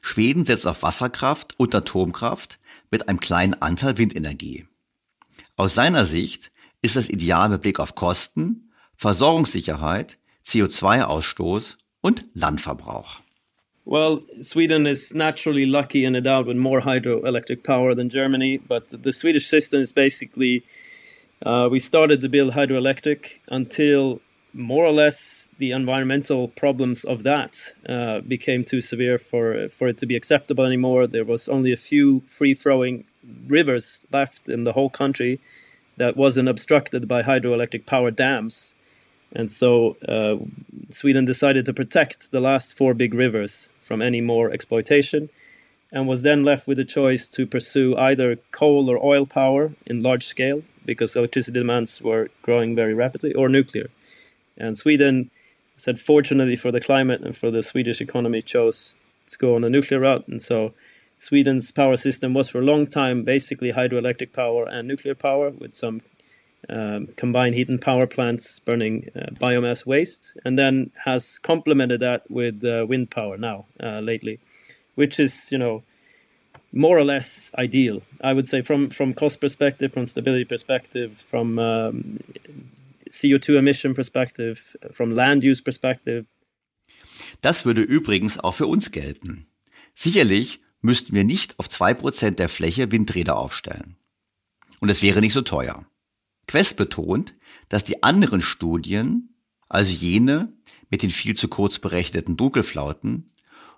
S2: Schweden setzt auf Wasserkraft und Atomkraft mit einem kleinen Anteil Windenergie. Aus seiner Sicht ist das ideal mit Blick auf Kosten, Versorgungssicherheit, CO2-Ausstoß und Landverbrauch.
S4: Well, Sweden is naturally lucky and endowed with more hydroelectric power than Germany, but the Swedish system is basically uh, we started to build hydroelectric until more or less the environmental problems of that uh, became too severe for for it to be acceptable anymore. There was only a few free flowing rivers left in the whole country that wasn't obstructed by hydroelectric power dams. And so uh, Sweden decided to protect the last four big rivers from any more exploitation and was then left with a choice to pursue either coal or oil power in large scale because electricity demands were growing very rapidly or nuclear. And Sweden said, fortunately for the climate and for the Swedish economy, chose to go on a nuclear route. And so Sweden's power system was for a long time basically hydroelectric power and nuclear power with some um, combined heat and power plants burning uh, biomass waste, and then has complemented that with uh, wind power now uh, lately, which is you know more or less ideal. I would say from from cost perspective, from stability perspective, from um, CO2 emission perspective, from land use perspective.
S2: Das würde übrigens auch für uns gelten. Sicherlich müssten wir nicht auf zwei Prozent der Fläche Windräder aufstellen. Und es wäre nicht so teuer. Quest betont, dass die anderen Studien, also jene mit den viel zu kurz berechneten Dunkelflauten,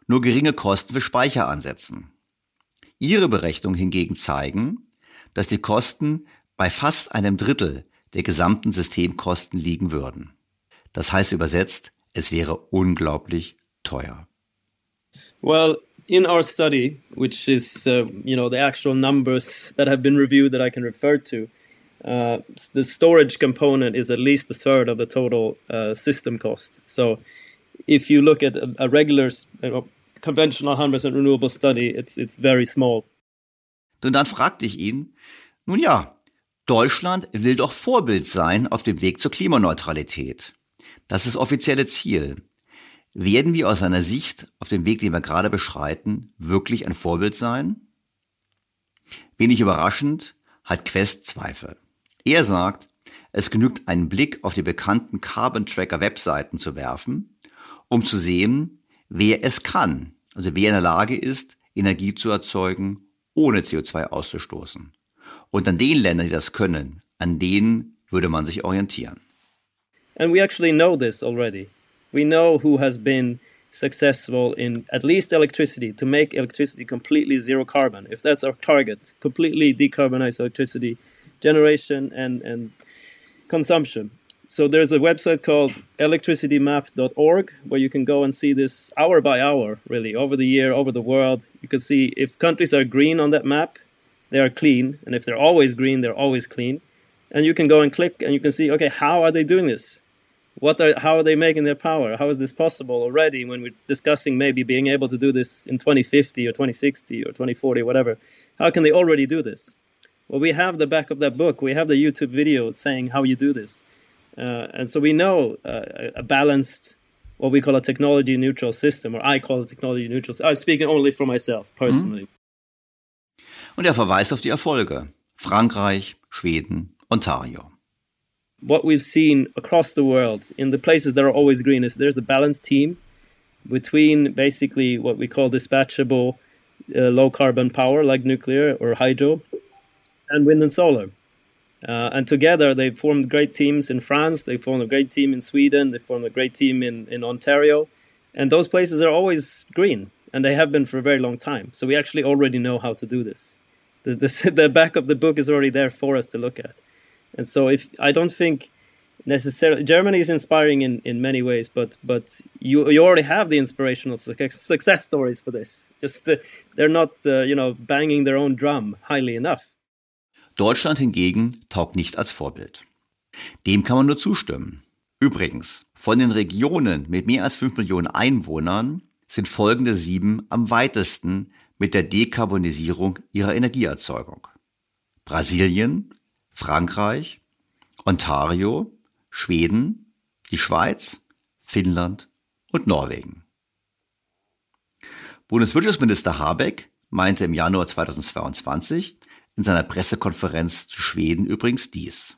S2: nur geringe Kosten für Speicher ansetzen. Ihre Berechnungen hingegen zeigen, dass die Kosten bei fast einem Drittel der gesamten Systemkosten liegen würden. Das heißt übersetzt, es wäre unglaublich teuer.
S4: Well, in our study, which is uh, you know the actual numbers that have been reviewed that I can refer to, uh, the storage component is at least a third of the total uh, system cost. So if you look at a, a regular know, conventional 100% renewable study, it's, it's very small.
S2: Und dann fragte ich ihn, nun ja, Deutschland will doch Vorbild sein auf dem Weg zur Klimaneutralität. Das ist das offizielle Ziel. Werden wir aus seiner Sicht auf dem Weg, den wir gerade beschreiten, wirklich ein Vorbild sein? Wenig überraschend hat Quest Zweifel. Er sagt, es genügt einen Blick auf die bekannten Carbon Tracker Webseiten zu werfen, um zu sehen, wer es kann, also wer in der Lage ist, Energie zu erzeugen, ohne CO2 auszustoßen. Und an den Ländern, die das können, an denen würde man sich orientieren.
S4: And we actually know this already. We know who has been successful in at least electricity to make electricity completely zero carbon. If that's our target, completely decarbonize electricity generation and, and consumption. So there's a website called electricitymap.org where you can go and see this hour by hour, really, over the year, over the world. You can see if countries are green on that map, they are clean. And if they're always green, they're always clean. And you can go and click and you can see, okay, how are they doing this? What are, how are they making their power? How is this possible already when we're discussing maybe being able to do this in 2050 or 2060 or 2040, whatever? How can they already do this? Well, we have the back of that book. We have the YouTube video saying how you do this. Uh, and so we know uh, a balanced, what we call a technology neutral system, or I call it technology neutral. I'm speaking only for myself personally.
S2: Und er verweist auf die Erfolge. Frankreich, Schweden, Ontario.
S4: What we've seen across the world in the places that are always green is there's a balanced team between basically what we call dispatchable uh, low carbon power like nuclear or hydro and wind and solar. Uh, and together they formed great teams in France, they formed a great team in Sweden, they formed a great team in, in Ontario. And those places are always green, and they have been for a very long time. So we actually already know how to do this. The, the, the back of the book is already there for us to look at. And so if I don't think necessarily Germany is inspiring in, in many ways, but but you you already have the inspirational success stories for this. Just uh, they're not uh, you know banging their own drum highly enough.
S2: Deutschland hingegen taugt nicht als Vorbild. Dem kann man nur zustimmen. Übrigens, von den Regionen mit mehr als 5 Millionen Einwohnern sind folgende sieben am weitesten mit der Dekarbonisierung ihrer Energieerzeugung. Brasilien, Frankreich, Ontario, Schweden, die Schweiz, Finnland und Norwegen. Bundeswirtschaftsminister Habeck meinte im Januar 2022, in seiner Pressekonferenz zu Schweden übrigens dies.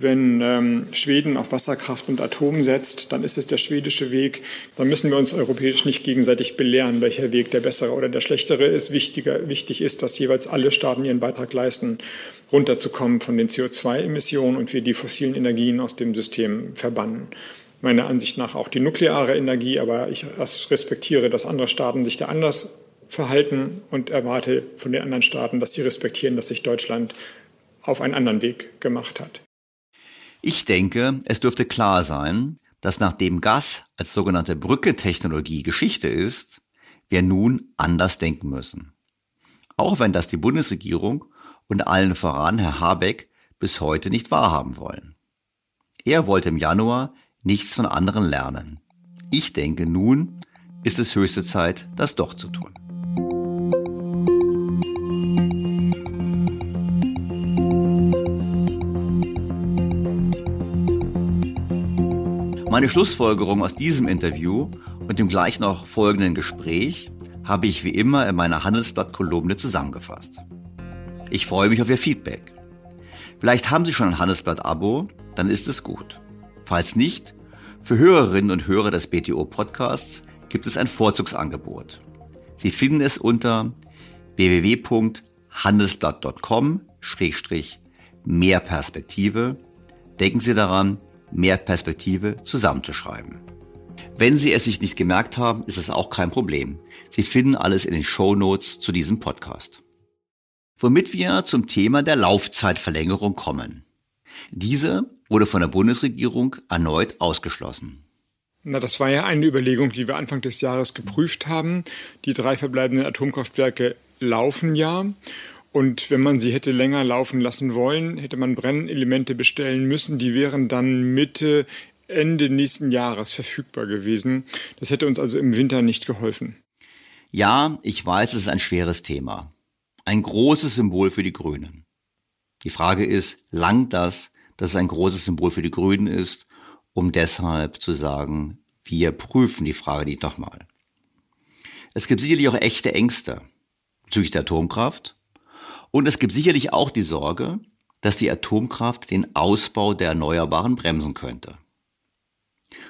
S3: Wenn ähm, Schweden auf Wasserkraft und Atom setzt, dann ist es der schwedische Weg. Dann müssen wir uns europäisch nicht gegenseitig belehren, welcher Weg der bessere oder der schlechtere ist. Wichtiger, wichtig ist, dass jeweils alle Staaten ihren Beitrag leisten, runterzukommen von den CO2-Emissionen und wir die fossilen Energien aus dem System verbannen. Meiner Ansicht nach auch die nukleare Energie, aber ich respektiere, dass andere Staaten sich da anders verhalten und erwarte von den anderen Staaten, dass sie respektieren, dass sich Deutschland auf einen anderen Weg gemacht hat.
S2: Ich denke, es dürfte klar sein, dass nachdem Gas als sogenannte Brückentechnologie Geschichte ist, wir nun anders denken müssen. Auch wenn das die Bundesregierung und allen voran Herr Habeck bis heute nicht wahrhaben wollen. Er wollte im Januar nichts von anderen lernen. Ich denke, nun ist es höchste Zeit, das doch zu tun. Meine Schlussfolgerung aus diesem Interview und dem gleich noch folgenden Gespräch habe ich wie immer in meiner Handelsblatt-Kolumne zusammengefasst. Ich freue mich auf Ihr Feedback. Vielleicht haben Sie schon ein Handelsblatt-Abo, dann ist es gut. Falls nicht, für Hörerinnen und Hörer des BTO-Podcasts gibt es ein Vorzugsangebot. Sie finden es unter www.handelsblatt.com-mehr Perspektive. Denken Sie daran, mehr Perspektive zusammenzuschreiben. Wenn Sie es sich nicht gemerkt haben, ist es auch kein Problem. Sie finden alles in den Show Notes zu diesem Podcast. Womit wir zum Thema der Laufzeitverlängerung kommen. Diese wurde von der Bundesregierung erneut ausgeschlossen.
S3: Na, das war ja eine Überlegung, die wir Anfang des Jahres geprüft haben. Die drei verbleibenden Atomkraftwerke laufen ja. Und wenn man sie hätte länger laufen lassen wollen, hätte man Brennelemente bestellen müssen. Die wären dann Mitte, Ende nächsten Jahres verfügbar gewesen. Das hätte uns also im Winter nicht geholfen.
S2: Ja, ich weiß, es ist ein schweres Thema. Ein großes Symbol für die Grünen. Die Frage ist, langt das, dass es ein großes Symbol für die Grünen ist, um deshalb zu sagen, wir prüfen die Frage nicht nochmal. Es gibt sicherlich auch echte Ängste bezüglich der Atomkraft und es gibt sicherlich auch die Sorge, dass die Atomkraft den Ausbau der Erneuerbaren bremsen könnte.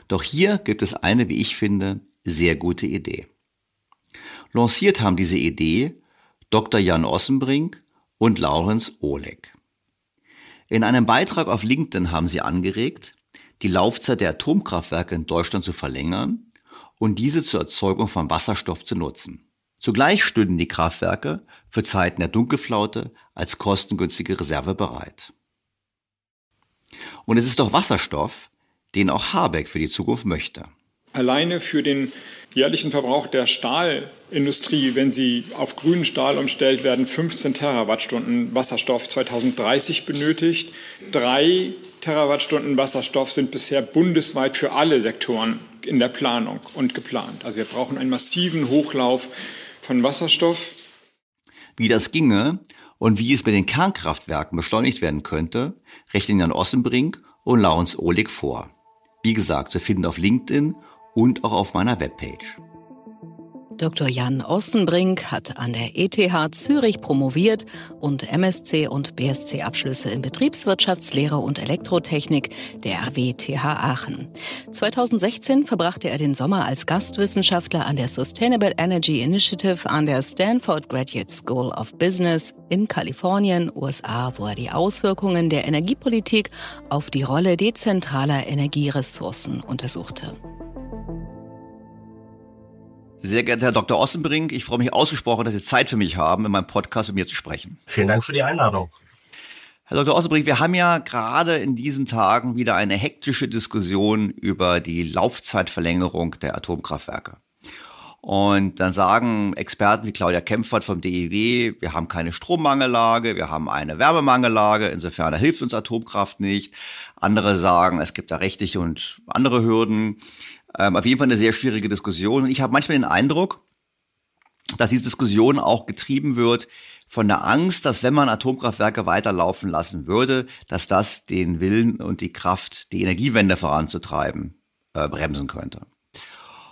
S2: Doch hier gibt es eine, wie ich finde, sehr gute Idee. Lanciert haben diese Idee Dr. Jan Ossenbrink und Laurens Oleg. In einem Beitrag auf LinkedIn haben sie angeregt, die Laufzeit der Atomkraftwerke in Deutschland zu verlängern und diese zur Erzeugung von Wasserstoff zu nutzen. Zugleich stünden die Kraftwerke für Zeiten der Dunkelflaute als kostengünstige Reserve bereit. Und es ist doch Wasserstoff, den auch Habeck für die Zukunft möchte.
S3: Alleine für den jährlichen Verbrauch der Stahlindustrie, wenn sie auf grünen Stahl umstellt werden, 15 Terawattstunden Wasserstoff 2030 benötigt. Drei Terawattstunden Wasserstoff sind bisher bundesweit für alle Sektoren in der Planung und geplant. Also wir brauchen einen massiven Hochlauf von Wasserstoff.
S2: Wie das ginge und wie es mit den Kernkraftwerken beschleunigt werden könnte, rechnen Jan Ossenbrink und Laurens Ohlig vor. Wie gesagt, zu finden auf LinkedIn und auch auf meiner Webpage.
S1: Dr. Jan Ossenbrink hat an der ETH Zürich promoviert und MSc und BSc-Abschlüsse in Betriebswirtschaftslehre und Elektrotechnik der RWTH Aachen. 2016 verbrachte er den Sommer als Gastwissenschaftler an der Sustainable Energy Initiative an der Stanford Graduate School of Business in Kalifornien, USA, wo er die Auswirkungen der Energiepolitik auf die Rolle dezentraler Energieressourcen untersuchte.
S2: Sehr geehrter Herr Dr. Ossenbrink, ich freue mich ausgesprochen, dass Sie Zeit für mich haben, in meinem Podcast mit mir zu sprechen.
S5: Vielen Dank für die Einladung.
S2: Herr Dr. Ossenbrink, wir haben ja gerade in diesen Tagen wieder eine hektische Diskussion über die Laufzeitverlängerung der Atomkraftwerke. Und dann sagen Experten wie Claudia Kempfert vom DEW, wir haben keine Strommangellage, wir haben eine Wärmemangellage, insofern hilft uns Atomkraft nicht. Andere sagen, es gibt da rechtliche und andere Hürden. Ähm, auf jeden Fall eine sehr schwierige Diskussion. Und ich habe manchmal den Eindruck, dass diese Diskussion auch getrieben wird von der Angst, dass wenn man Atomkraftwerke weiterlaufen lassen würde, dass das den Willen und die Kraft, die Energiewende voranzutreiben, äh, bremsen könnte.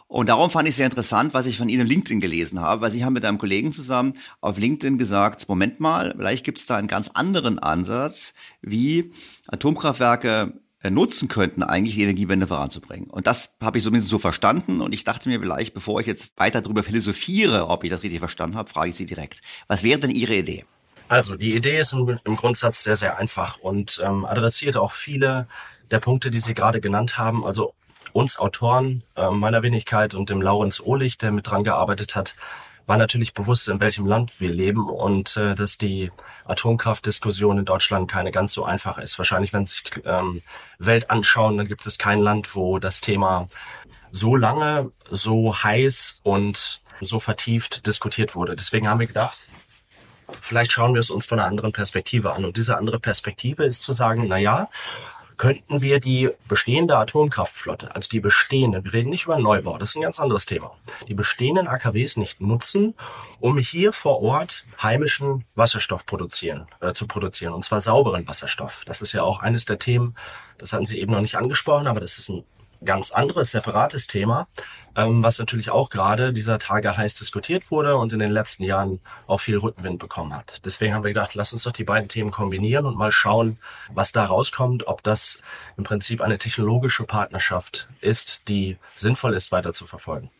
S2: Und darum fand ich sehr interessant, was ich von Ihnen LinkedIn gelesen habe, weil Sie haben mit einem Kollegen zusammen auf LinkedIn gesagt, Moment mal, vielleicht gibt es da einen ganz anderen Ansatz, wie Atomkraftwerke nutzen könnten, eigentlich die Energiewende voranzubringen. Und das habe ich zumindest so verstanden. Und ich dachte mir vielleicht, bevor ich jetzt weiter darüber philosophiere, ob ich das richtig verstanden habe, frage ich Sie direkt. Was wäre denn Ihre Idee?
S5: Also die Idee ist im, im Grundsatz sehr, sehr einfach und ähm, adressiert auch viele der Punkte, die Sie gerade genannt haben. Also uns Autoren, äh, meiner Wenigkeit und dem Laurenz Ohlich, der mit dran gearbeitet hat, war natürlich bewusst, in welchem Land wir leben und äh, dass die Atomkraftdiskussion in Deutschland keine ganz so einfach ist. Wahrscheinlich, wenn Sie sich ähm, Welt anschauen, dann gibt es kein Land, wo das Thema so lange, so heiß und so vertieft diskutiert wurde. Deswegen haben wir gedacht, vielleicht schauen wir es uns von einer anderen Perspektive an. Und diese andere Perspektive ist zu sagen, na ja, könnten wir die bestehende Atomkraftflotte, also die bestehenden, wir reden nicht über Neubau, das ist ein ganz anderes Thema, die bestehenden AKWs nicht nutzen, um hier vor Ort heimischen Wasserstoff produzieren, äh, zu produzieren, und zwar sauberen Wasserstoff. Das ist ja auch eines der Themen, das hatten Sie eben noch nicht angesprochen, aber das ist ein ganz anderes, separates Thema, ähm, was natürlich auch gerade dieser Tage heiß diskutiert wurde und in den letzten Jahren auch viel Rückenwind bekommen hat. Deswegen haben wir gedacht, lass uns doch die beiden Themen kombinieren und mal schauen, was da rauskommt, ob das im Prinzip eine technologische Partnerschaft ist, die sinnvoll ist, weiter zu verfolgen.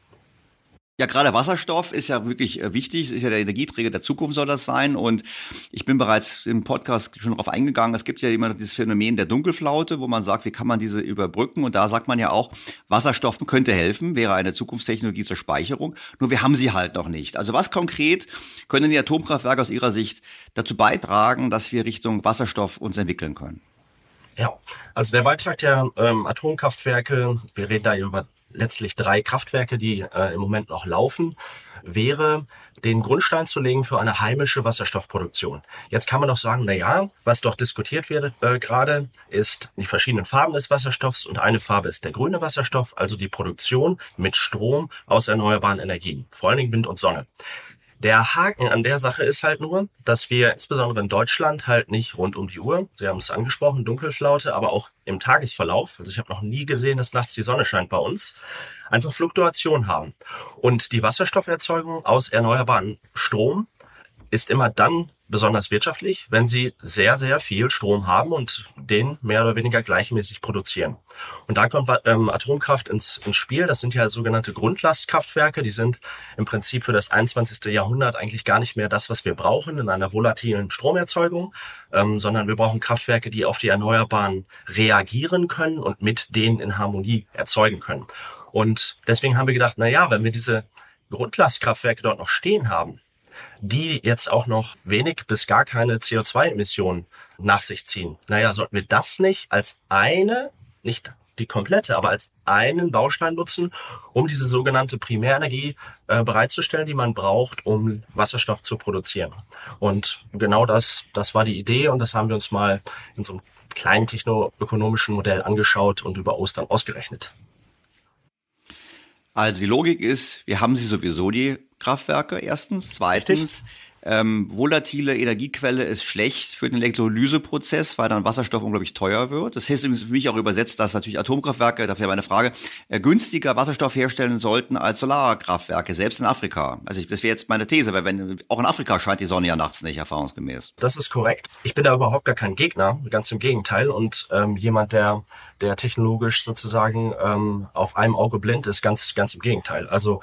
S2: Ja, gerade Wasserstoff ist ja wirklich äh, wichtig, ist ja der Energieträger der Zukunft soll das sein. Und ich bin bereits im Podcast schon darauf eingegangen, es gibt ja immer dieses Phänomen der Dunkelflaute, wo man sagt, wie kann man diese überbrücken? Und da sagt man ja auch, Wasserstoff könnte helfen, wäre eine Zukunftstechnologie zur Speicherung. Nur wir haben sie halt noch nicht. Also was konkret können die Atomkraftwerke aus Ihrer Sicht dazu beitragen, dass wir Richtung Wasserstoff uns entwickeln können?
S5: Ja, also der Beitrag der ähm, Atomkraftwerke, wir reden da über letztlich drei Kraftwerke, die äh, im Moment noch laufen, wäre den Grundstein zu legen für eine heimische Wasserstoffproduktion. Jetzt kann man doch sagen, na ja, was doch diskutiert wird äh, gerade, ist die verschiedenen Farben des Wasserstoffs und eine Farbe ist der grüne Wasserstoff, also die Produktion mit Strom aus erneuerbaren Energien, vor allen Dingen Wind und Sonne. Der Haken an der Sache ist halt nur, dass wir insbesondere in Deutschland halt nicht rund um die Uhr, Sie haben es angesprochen, Dunkelflaute, aber auch im Tagesverlauf, also ich habe noch nie gesehen, dass nachts die Sonne scheint bei uns, einfach Fluktuation haben. Und die Wasserstofferzeugung aus erneuerbaren Strom ist immer dann besonders wirtschaftlich, wenn sie sehr, sehr viel Strom haben und den mehr oder weniger gleichmäßig produzieren. Und da kommt ähm, Atomkraft ins, ins Spiel. Das sind ja sogenannte Grundlastkraftwerke. Die sind im Prinzip für das 21. Jahrhundert eigentlich gar nicht mehr das, was wir brauchen in einer volatilen Stromerzeugung, ähm, sondern wir brauchen Kraftwerke, die auf die Erneuerbaren reagieren können und mit denen in Harmonie erzeugen können. Und deswegen haben wir gedacht, na ja, wenn wir diese Grundlastkraftwerke dort noch stehen haben, die jetzt auch noch wenig bis gar keine CO2-Emissionen nach sich ziehen. Naja, sollten wir das nicht als eine, nicht die komplette, aber als einen Baustein nutzen, um diese sogenannte Primärenergie äh, bereitzustellen, die man braucht, um Wasserstoff zu produzieren. Und genau das, das war die Idee und das haben wir uns mal in so einem kleinen technoökonomischen Modell angeschaut und über Ostern ausgerechnet.
S2: Also die Logik ist, wir haben sie sowieso die Kraftwerke erstens. Zweitens, ähm, volatile Energiequelle ist schlecht für den Elektrolyseprozess, weil dann Wasserstoff unglaublich teuer wird. Das heißt für mich auch übersetzt, dass natürlich Atomkraftwerke, dafür meine Frage, äh, günstiger Wasserstoff herstellen sollten als Solarkraftwerke, selbst in Afrika. Also ich, das wäre jetzt meine These, weil wenn auch in Afrika scheint die Sonne ja nachts nicht, erfahrungsgemäß.
S5: Das ist korrekt. Ich bin da überhaupt gar kein Gegner, ganz im Gegenteil. Und ähm, jemand, der der technologisch sozusagen ähm, auf einem Auge blind ist, ganz, ganz im Gegenteil. Also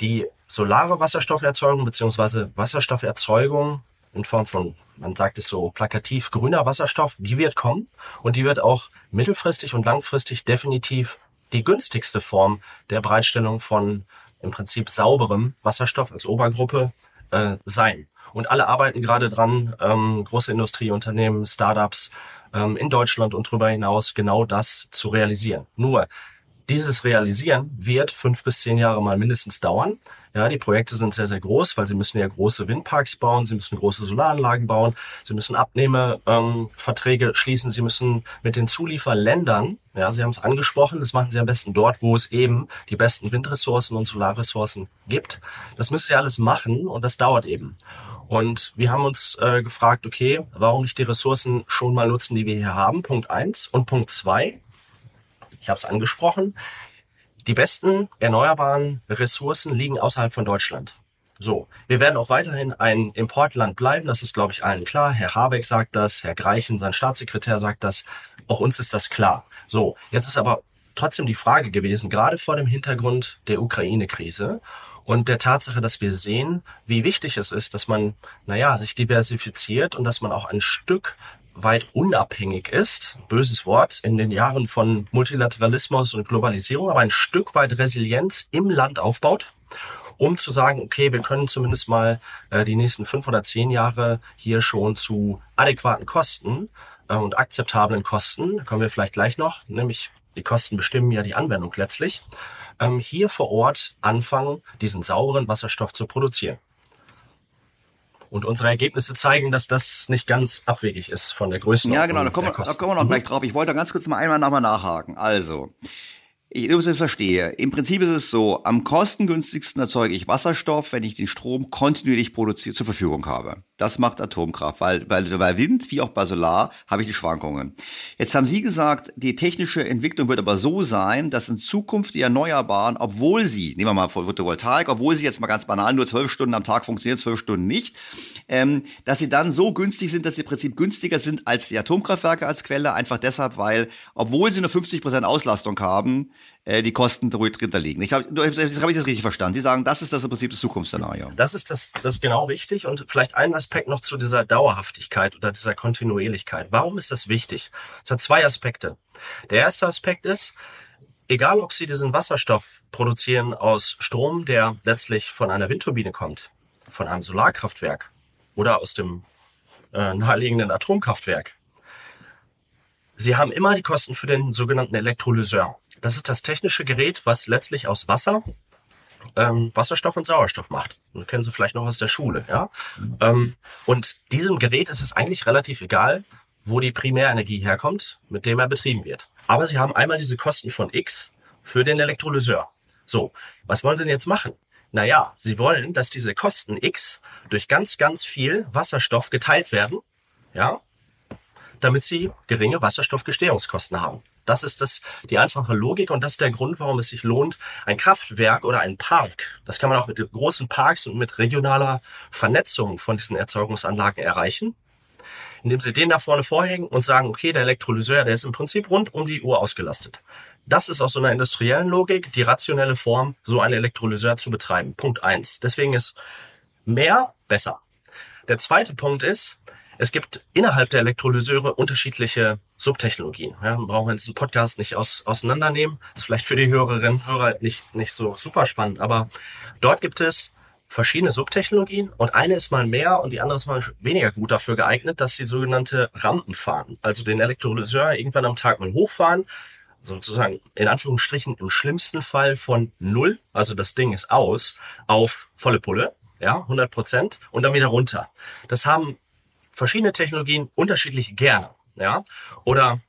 S5: die solare Wasserstofferzeugung beziehungsweise Wasserstofferzeugung in Form von, man sagt es so plakativ, grüner Wasserstoff, die wird kommen und die wird auch mittelfristig und langfristig definitiv die günstigste Form der Bereitstellung von im Prinzip sauberem Wasserstoff als Obergruppe äh, sein. Und alle arbeiten gerade dran, ähm, große Industrieunternehmen, Startups ähm, in Deutschland und darüber hinaus genau das zu realisieren. Nur dieses Realisieren wird fünf bis zehn Jahre mal mindestens dauern. Ja, die Projekte sind sehr, sehr groß, weil sie müssen ja große Windparks bauen, sie müssen große Solaranlagen bauen, sie müssen Abnehmeverträge ähm, schließen, sie müssen mit den Zulieferländern, ja, Sie haben es angesprochen, das machen Sie am besten dort, wo es eben die besten Windressourcen und Solarressourcen gibt. Das müssen Sie alles machen und das dauert eben. Und wir haben uns äh, gefragt, okay, warum nicht die Ressourcen schon mal nutzen, die wir hier haben? Punkt eins Und Punkt zwei ich habe es angesprochen, die besten erneuerbaren Ressourcen liegen außerhalb von Deutschland. So, wir werden auch weiterhin ein Importland bleiben, das ist, glaube ich, allen klar. Herr Habeck sagt das, Herr Greichen, sein Staatssekretär sagt das, auch uns ist das klar. So, jetzt ist aber trotzdem die Frage gewesen, gerade vor dem Hintergrund der Ukraine-Krise und der Tatsache, dass wir sehen, wie wichtig es ist, dass man, naja, sich diversifiziert und dass man auch ein Stück weit unabhängig ist, böses Wort, in den Jahren von Multilateralismus und Globalisierung, aber ein Stück weit Resilienz im Land aufbaut, um zu sagen, okay, wir können zumindest mal äh, die nächsten fünf oder zehn Jahre hier schon zu adäquaten Kosten äh, und akzeptablen Kosten, da kommen wir vielleicht gleich noch, nämlich die Kosten bestimmen ja die Anwendung letztlich, ähm, hier vor Ort anfangen, diesen sauberen Wasserstoff zu produzieren. Und unsere Ergebnisse zeigen, dass das nicht ganz abwegig ist von der Größenordnung.
S2: Ja, genau, da kommen, wir, da kommen wir noch mhm. gleich drauf. Ich wollte ganz kurz mal einmal nochmal nachhaken. Also, ich verstehe. Im Prinzip ist es so, am kostengünstigsten erzeuge ich Wasserstoff, wenn ich den Strom kontinuierlich produziert zur Verfügung habe. Das macht Atomkraft, weil, weil bei Wind wie auch bei Solar habe ich die Schwankungen. Jetzt haben Sie gesagt, die technische Entwicklung wird aber so sein, dass in Zukunft die Erneuerbaren, obwohl sie, nehmen wir mal Photovoltaik, obwohl sie jetzt mal ganz banal nur zwölf Stunden am Tag funktionieren, zwölf Stunden nicht, ähm, dass sie dann so günstig sind, dass sie im Prinzip günstiger sind als die Atomkraftwerke als Quelle, einfach deshalb, weil, obwohl sie nur 50 Prozent Auslastung haben, äh, die Kosten drunter liegen. Ich hab, habe ich das richtig verstanden. Sie sagen, das ist das im Prinzip das Zukunftsszenario.
S5: Das ist das, das ist genau richtig. Und vielleicht ein Aspekt noch zu dieser Dauerhaftigkeit oder dieser Kontinuierlichkeit. Warum ist das wichtig? Es hat zwei Aspekte. Der erste Aspekt ist, egal ob Sie diesen Wasserstoff produzieren aus Strom, der letztlich von einer Windturbine kommt, von einem Solarkraftwerk oder aus dem äh, naheliegenden Atomkraftwerk, Sie haben immer die Kosten für den sogenannten Elektrolyseur. Das ist das technische Gerät, was letztlich aus Wasser ähm, Wasserstoff und Sauerstoff macht. Das kennen Sie vielleicht noch aus der Schule, ja. Ähm, und diesem Gerät ist es eigentlich relativ egal, wo die Primärenergie herkommt, mit dem er betrieben wird. Aber Sie haben einmal diese Kosten von X für den Elektrolyseur. So, was wollen Sie denn jetzt machen? Naja, sie wollen, dass diese Kosten X durch ganz, ganz viel Wasserstoff geteilt werden, ja, damit sie geringe Wasserstoffgestehungskosten haben. Das ist das, die einfache Logik und das ist der Grund, warum es sich lohnt, ein Kraftwerk oder ein Park, das kann man auch mit großen Parks und mit regionaler Vernetzung von diesen Erzeugungsanlagen erreichen, indem sie den da vorne vorhängen und sagen, okay, der Elektrolyseur, der ist im Prinzip rund um die Uhr ausgelastet. Das ist aus so einer industriellen Logik die rationelle Form, so einen Elektrolyseur zu betreiben. Punkt eins. Deswegen ist mehr besser. Der zweite Punkt ist, es gibt innerhalb der Elektrolyseure unterschiedliche Subtechnologien. Ja, brauchen wir in diesem Podcast nicht aus, auseinandernehmen. Das ist vielleicht für die Hörerinnen und Hörer nicht, nicht so super spannend, aber dort gibt es verschiedene Subtechnologien und eine ist mal mehr und die andere ist mal weniger gut dafür geeignet, dass sie sogenannte Rampen fahren. Also den Elektrolyseur irgendwann am Tag mal hochfahren, sozusagen in Anführungsstrichen im schlimmsten Fall von null, also das Ding ist aus, auf volle Pulle, ja, 100 Prozent und dann wieder runter. Das haben verschiedene Technologien unterschiedlich gerne, ja, oder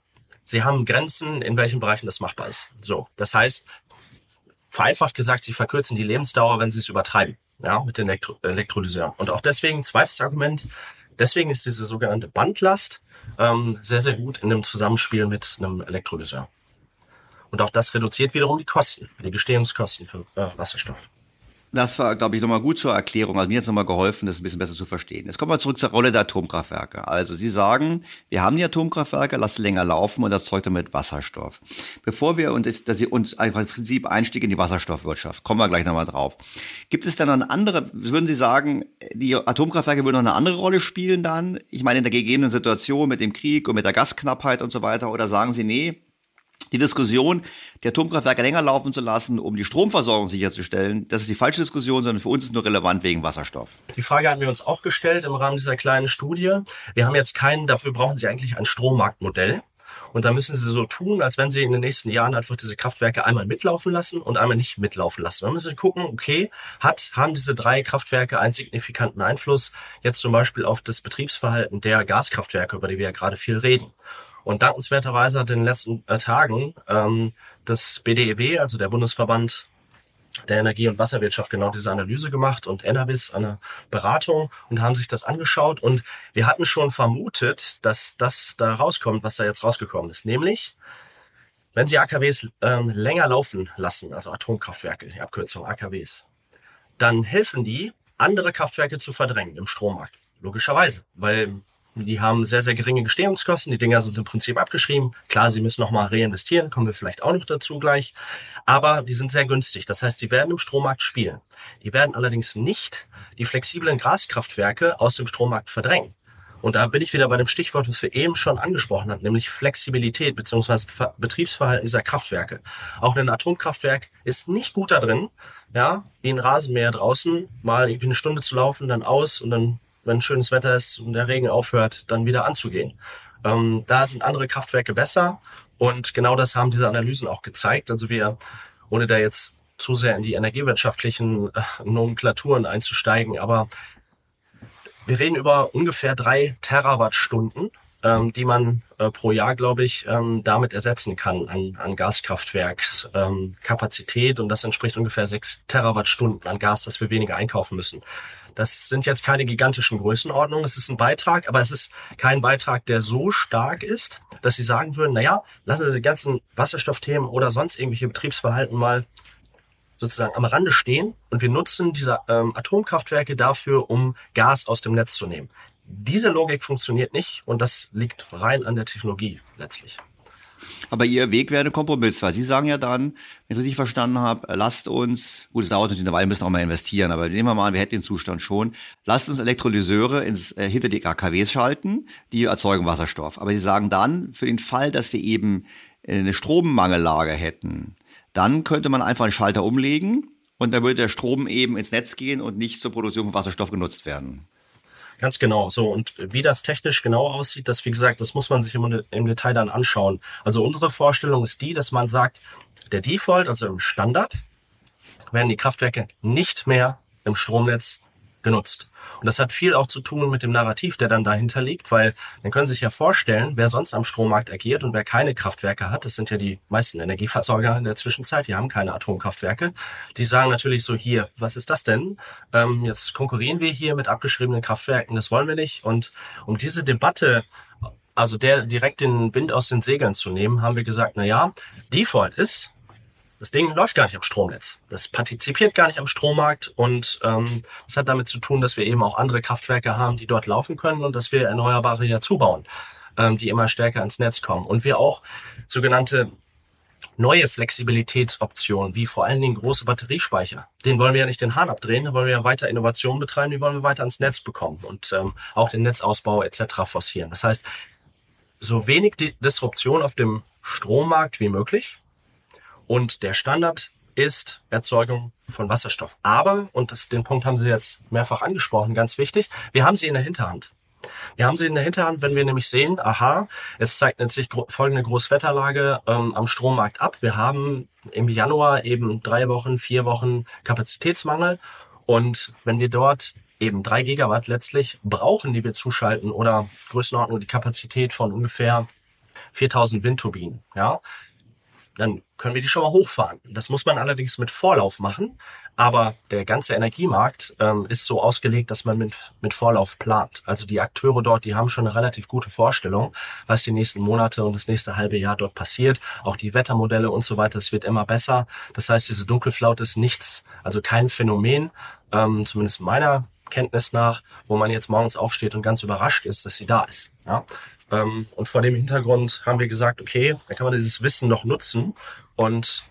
S5: sie haben Grenzen, in welchen Bereichen das machbar ist. So, das heißt, vereinfacht gesagt, sie verkürzen die Lebensdauer, wenn sie es übertreiben, ja, mit den Elektro Elektrolyseuren. Und auch deswegen, zweites Argument, deswegen ist diese sogenannte Bandlast ähm, sehr, sehr gut in einem Zusammenspiel mit einem Elektrolyseur. Und auch das reduziert wiederum die Kosten, die Gestehungskosten für äh, Wasserstoff.
S2: Das war, glaube ich, nochmal gut zur Erklärung. Also mir hat es nochmal geholfen, das ein bisschen besser zu verstehen. Jetzt kommen wir zurück zur Rolle der Atomkraftwerke. Also Sie sagen, wir haben die Atomkraftwerke, lassen länger laufen und erzeugt damit Wasserstoff. Bevor wir uns, dass Sie uns einfach im Prinzip Einstieg in die Wasserstoffwirtschaft, kommen wir gleich nochmal drauf. Gibt es dann eine andere, würden Sie sagen, die Atomkraftwerke würden noch eine andere Rolle spielen dann? Ich meine, in der gegebenen Situation mit dem Krieg und mit der Gasknappheit und so weiter, oder sagen Sie, nee, die Diskussion, die Atomkraftwerke länger laufen zu lassen, um die Stromversorgung sicherzustellen, das ist die falsche Diskussion, sondern für uns ist nur relevant wegen Wasserstoff.
S5: Die Frage haben wir uns auch gestellt im Rahmen dieser kleinen Studie. Wir haben jetzt keinen, dafür brauchen Sie eigentlich ein Strommarktmodell. Und da müssen Sie so tun, als wenn Sie in den nächsten Jahren einfach diese Kraftwerke einmal mitlaufen lassen und einmal nicht mitlaufen lassen. Da müssen Sie gucken, okay, hat, haben diese drei Kraftwerke einen signifikanten Einfluss jetzt zum Beispiel auf das Betriebsverhalten der Gaskraftwerke, über die wir ja gerade viel reden. Und dankenswerterweise hat in den letzten äh, Tagen ähm, das BDEW, also der Bundesverband der Energie- und Wasserwirtschaft, genau diese Analyse gemacht und Enabis eine Beratung und haben sich das angeschaut. Und wir hatten schon vermutet, dass das da rauskommt, was da jetzt rausgekommen ist. Nämlich, wenn Sie AKWs ähm, länger laufen lassen, also Atomkraftwerke, die Abkürzung AKWs, dann helfen die, andere Kraftwerke zu verdrängen im Strommarkt. Logischerweise, weil die haben sehr, sehr geringe Gestehungskosten. Die Dinger sind im Prinzip abgeschrieben. Klar, sie müssen nochmal reinvestieren, kommen wir vielleicht auch noch dazu gleich. Aber die sind sehr günstig. Das heißt, die werden im Strommarkt spielen. Die werden allerdings nicht die flexiblen Gaskraftwerke aus dem Strommarkt verdrängen. Und da bin ich wieder bei dem Stichwort, was wir eben schon angesprochen hatten, nämlich Flexibilität bzw. Betriebsverhalten dieser Kraftwerke. Auch ein Atomkraftwerk ist nicht gut da drin, ja, wie ein Rasenmäher draußen, mal irgendwie eine Stunde zu laufen, dann aus und dann wenn schönes Wetter ist und der Regen aufhört, dann wieder anzugehen. Ähm, da sind andere Kraftwerke besser und genau das haben diese Analysen auch gezeigt. Also wir, ohne da jetzt zu sehr in die energiewirtschaftlichen äh, Nomenklaturen einzusteigen, aber wir reden über ungefähr drei Terawattstunden, ähm, die man äh, pro Jahr, glaube ich, ähm, damit ersetzen kann an, an Gaskraftwerkskapazität. Ähm, und das entspricht ungefähr sechs Terawattstunden an Gas, das wir weniger einkaufen müssen. Das sind jetzt keine gigantischen Größenordnungen. Es ist ein Beitrag, aber es ist kein Beitrag, der so stark ist, dass Sie sagen würden, naja, lassen Sie die ganzen Wasserstoffthemen oder sonst irgendwelche Betriebsverhalten mal sozusagen am Rande stehen und wir nutzen diese ähm, Atomkraftwerke dafür, um Gas aus dem Netz zu nehmen. Diese Logik funktioniert nicht und das liegt rein an der Technologie letztlich.
S2: Aber Ihr Weg wäre ein Kompromiss, weil Sie sagen ja dann, wenn ich es richtig verstanden habe, lasst uns, gut, es dauert natürlich eine Weile, müssen auch mal investieren, aber nehmen wir mal an, wir hätten den Zustand schon, lasst uns Elektrolyseure ins, äh, hinter die AKWs schalten, die erzeugen Wasserstoff. Aber Sie sagen dann, für den Fall, dass wir eben eine Strommangellage hätten, dann könnte man einfach einen Schalter umlegen und dann würde der Strom eben ins Netz gehen und nicht zur Produktion von Wasserstoff genutzt werden.
S5: Ganz genau. So, und wie das technisch genau aussieht, das, wie gesagt, das muss man sich im, im Detail dann anschauen. Also unsere Vorstellung ist die, dass man sagt, der Default, also im Standard, werden die Kraftwerke nicht mehr im Stromnetz genutzt. Und das hat viel auch zu tun mit dem Narrativ, der dann dahinter liegt, weil dann können Sie sich ja vorstellen, wer sonst am Strommarkt agiert und wer keine Kraftwerke hat, das sind ja die meisten Energieversorger in der Zwischenzeit, die haben keine Atomkraftwerke, die sagen natürlich so, hier, was ist das denn? Ähm, jetzt konkurrieren wir hier mit abgeschriebenen Kraftwerken, das wollen wir nicht. Und um diese Debatte also der direkt den Wind aus den Segeln zu nehmen, haben wir gesagt, na ja, Default ist, das Ding läuft gar nicht am Stromnetz. Das partizipiert gar nicht am Strommarkt und ähm, das hat damit zu tun, dass wir eben auch andere Kraftwerke haben, die dort laufen können und dass wir Erneuerbare ja zubauen, ähm, die immer stärker ins Netz kommen. Und wir auch sogenannte neue Flexibilitätsoptionen, wie vor allen Dingen große Batteriespeicher. Den wollen wir ja nicht den Hahn abdrehen, da wollen wir ja weiter Innovation betreiben, die wollen wir weiter ans Netz bekommen und ähm, auch den Netzausbau etc. forcieren. Das heißt, so wenig Disruption auf dem Strommarkt wie möglich und der Standard ist Erzeugung von Wasserstoff. Aber, und das, den Punkt haben Sie jetzt mehrfach angesprochen, ganz wichtig, wir haben sie in der Hinterhand. Wir haben sie in der Hinterhand, wenn wir nämlich sehen, aha, es zeichnet sich folgende Großwetterlage ähm, am Strommarkt ab. Wir haben im Januar eben drei Wochen, vier Wochen Kapazitätsmangel. Und wenn wir dort eben drei Gigawatt letztlich brauchen, die wir zuschalten oder Größenordnung die Kapazität von ungefähr 4000 Windturbinen, ja, dann können wir die schon mal hochfahren. Das muss man allerdings mit Vorlauf machen. Aber der ganze Energiemarkt ähm, ist so ausgelegt, dass man mit, mit Vorlauf plant. Also die Akteure dort, die haben schon eine relativ gute Vorstellung, was die nächsten Monate und das nächste halbe Jahr dort passiert. Auch die Wettermodelle und so weiter, es wird immer besser. Das heißt, diese Dunkelflaute ist nichts, also kein Phänomen, ähm, zumindest meiner Kenntnis nach, wo man jetzt morgens aufsteht und ganz überrascht ist, dass sie da ist. Ja? Ähm, und vor dem Hintergrund haben wir gesagt, okay, dann kann man dieses Wissen noch nutzen und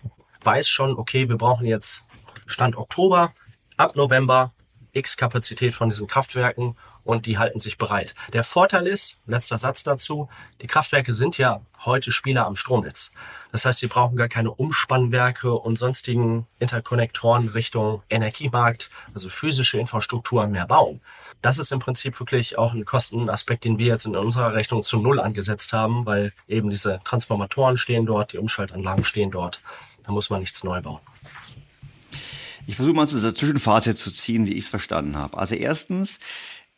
S5: weiß schon, okay, wir brauchen jetzt Stand Oktober, ab November X Kapazität von diesen Kraftwerken und die halten sich bereit. Der Vorteil ist, letzter Satz dazu, die Kraftwerke sind ja heute Spieler am Stromnetz. Das heißt, sie brauchen gar keine Umspannwerke und sonstigen Interkonnektoren Richtung Energiemarkt, also physische Infrastruktur mehr bauen. Das ist im Prinzip wirklich auch ein Kostenaspekt, den wir jetzt in unserer Rechnung zu Null angesetzt haben, weil eben diese Transformatoren stehen dort, die Umschaltanlagen stehen dort. Da muss man nichts neu bauen.
S2: Ich versuche mal zu Zwischenfazit zu ziehen, wie ich es verstanden habe. Also erstens,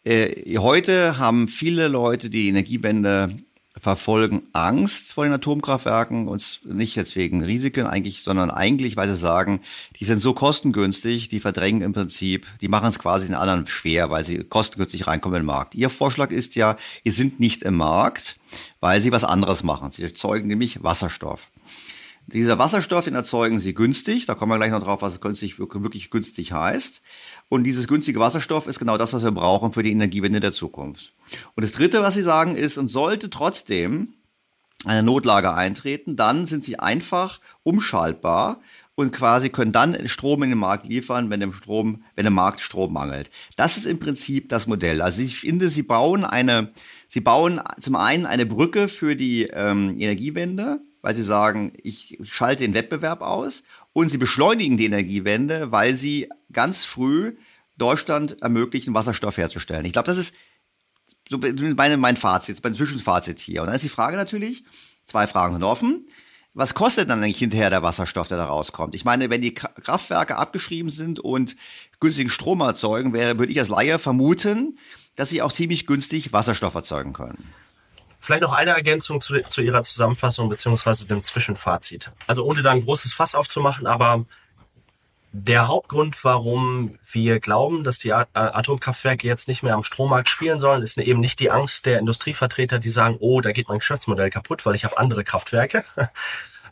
S2: äh, heute haben viele Leute die Energiewende verfolgen Angst vor den Atomkraftwerken und nicht jetzt wegen Risiken eigentlich, sondern eigentlich, weil sie sagen, die sind so kostengünstig, die verdrängen im Prinzip, die machen es quasi den anderen schwer, weil sie kostengünstig reinkommen in den Markt. Ihr Vorschlag ist ja, ihr sind nicht im Markt, weil sie was anderes machen. Sie erzeugen nämlich Wasserstoff. Dieser Wasserstoff, den erzeugen sie günstig, da kommen wir gleich noch drauf, was günstig, wirklich günstig heißt. Und dieses günstige Wasserstoff ist genau das, was wir brauchen für die Energiewende der Zukunft. Und das Dritte, was Sie sagen, ist, und sollte trotzdem eine Notlage eintreten, dann sind sie einfach umschaltbar und quasi können dann Strom in den Markt liefern, wenn dem Strom, wenn der Markt Strom mangelt. Das ist im Prinzip das Modell. Also ich finde, sie bauen eine, sie bauen zum einen eine Brücke für die ähm, Energiewende, weil sie sagen, ich schalte den Wettbewerb aus und sie beschleunigen die Energiewende, weil sie ganz früh Deutschland ermöglichen, Wasserstoff herzustellen. Ich glaube, das ist so meine, mein Fazit, mein Zwischenfazit hier. Und dann ist die Frage natürlich, zwei Fragen sind offen. Was kostet dann eigentlich hinterher der Wasserstoff, der da rauskommt? Ich meine, wenn die Kraftwerke abgeschrieben sind und günstigen Strom erzeugen, wäre, würde ich als Laie vermuten, dass sie auch ziemlich günstig Wasserstoff erzeugen können.
S5: Vielleicht noch eine Ergänzung zu, zu Ihrer Zusammenfassung beziehungsweise dem Zwischenfazit. Also ohne da ein großes Fass aufzumachen, aber der Hauptgrund, warum wir glauben, dass die Atomkraftwerke jetzt nicht mehr am Strommarkt spielen sollen, ist eben nicht die Angst der Industrievertreter, die sagen, oh, da geht mein Geschäftsmodell kaputt, weil ich habe andere Kraftwerke,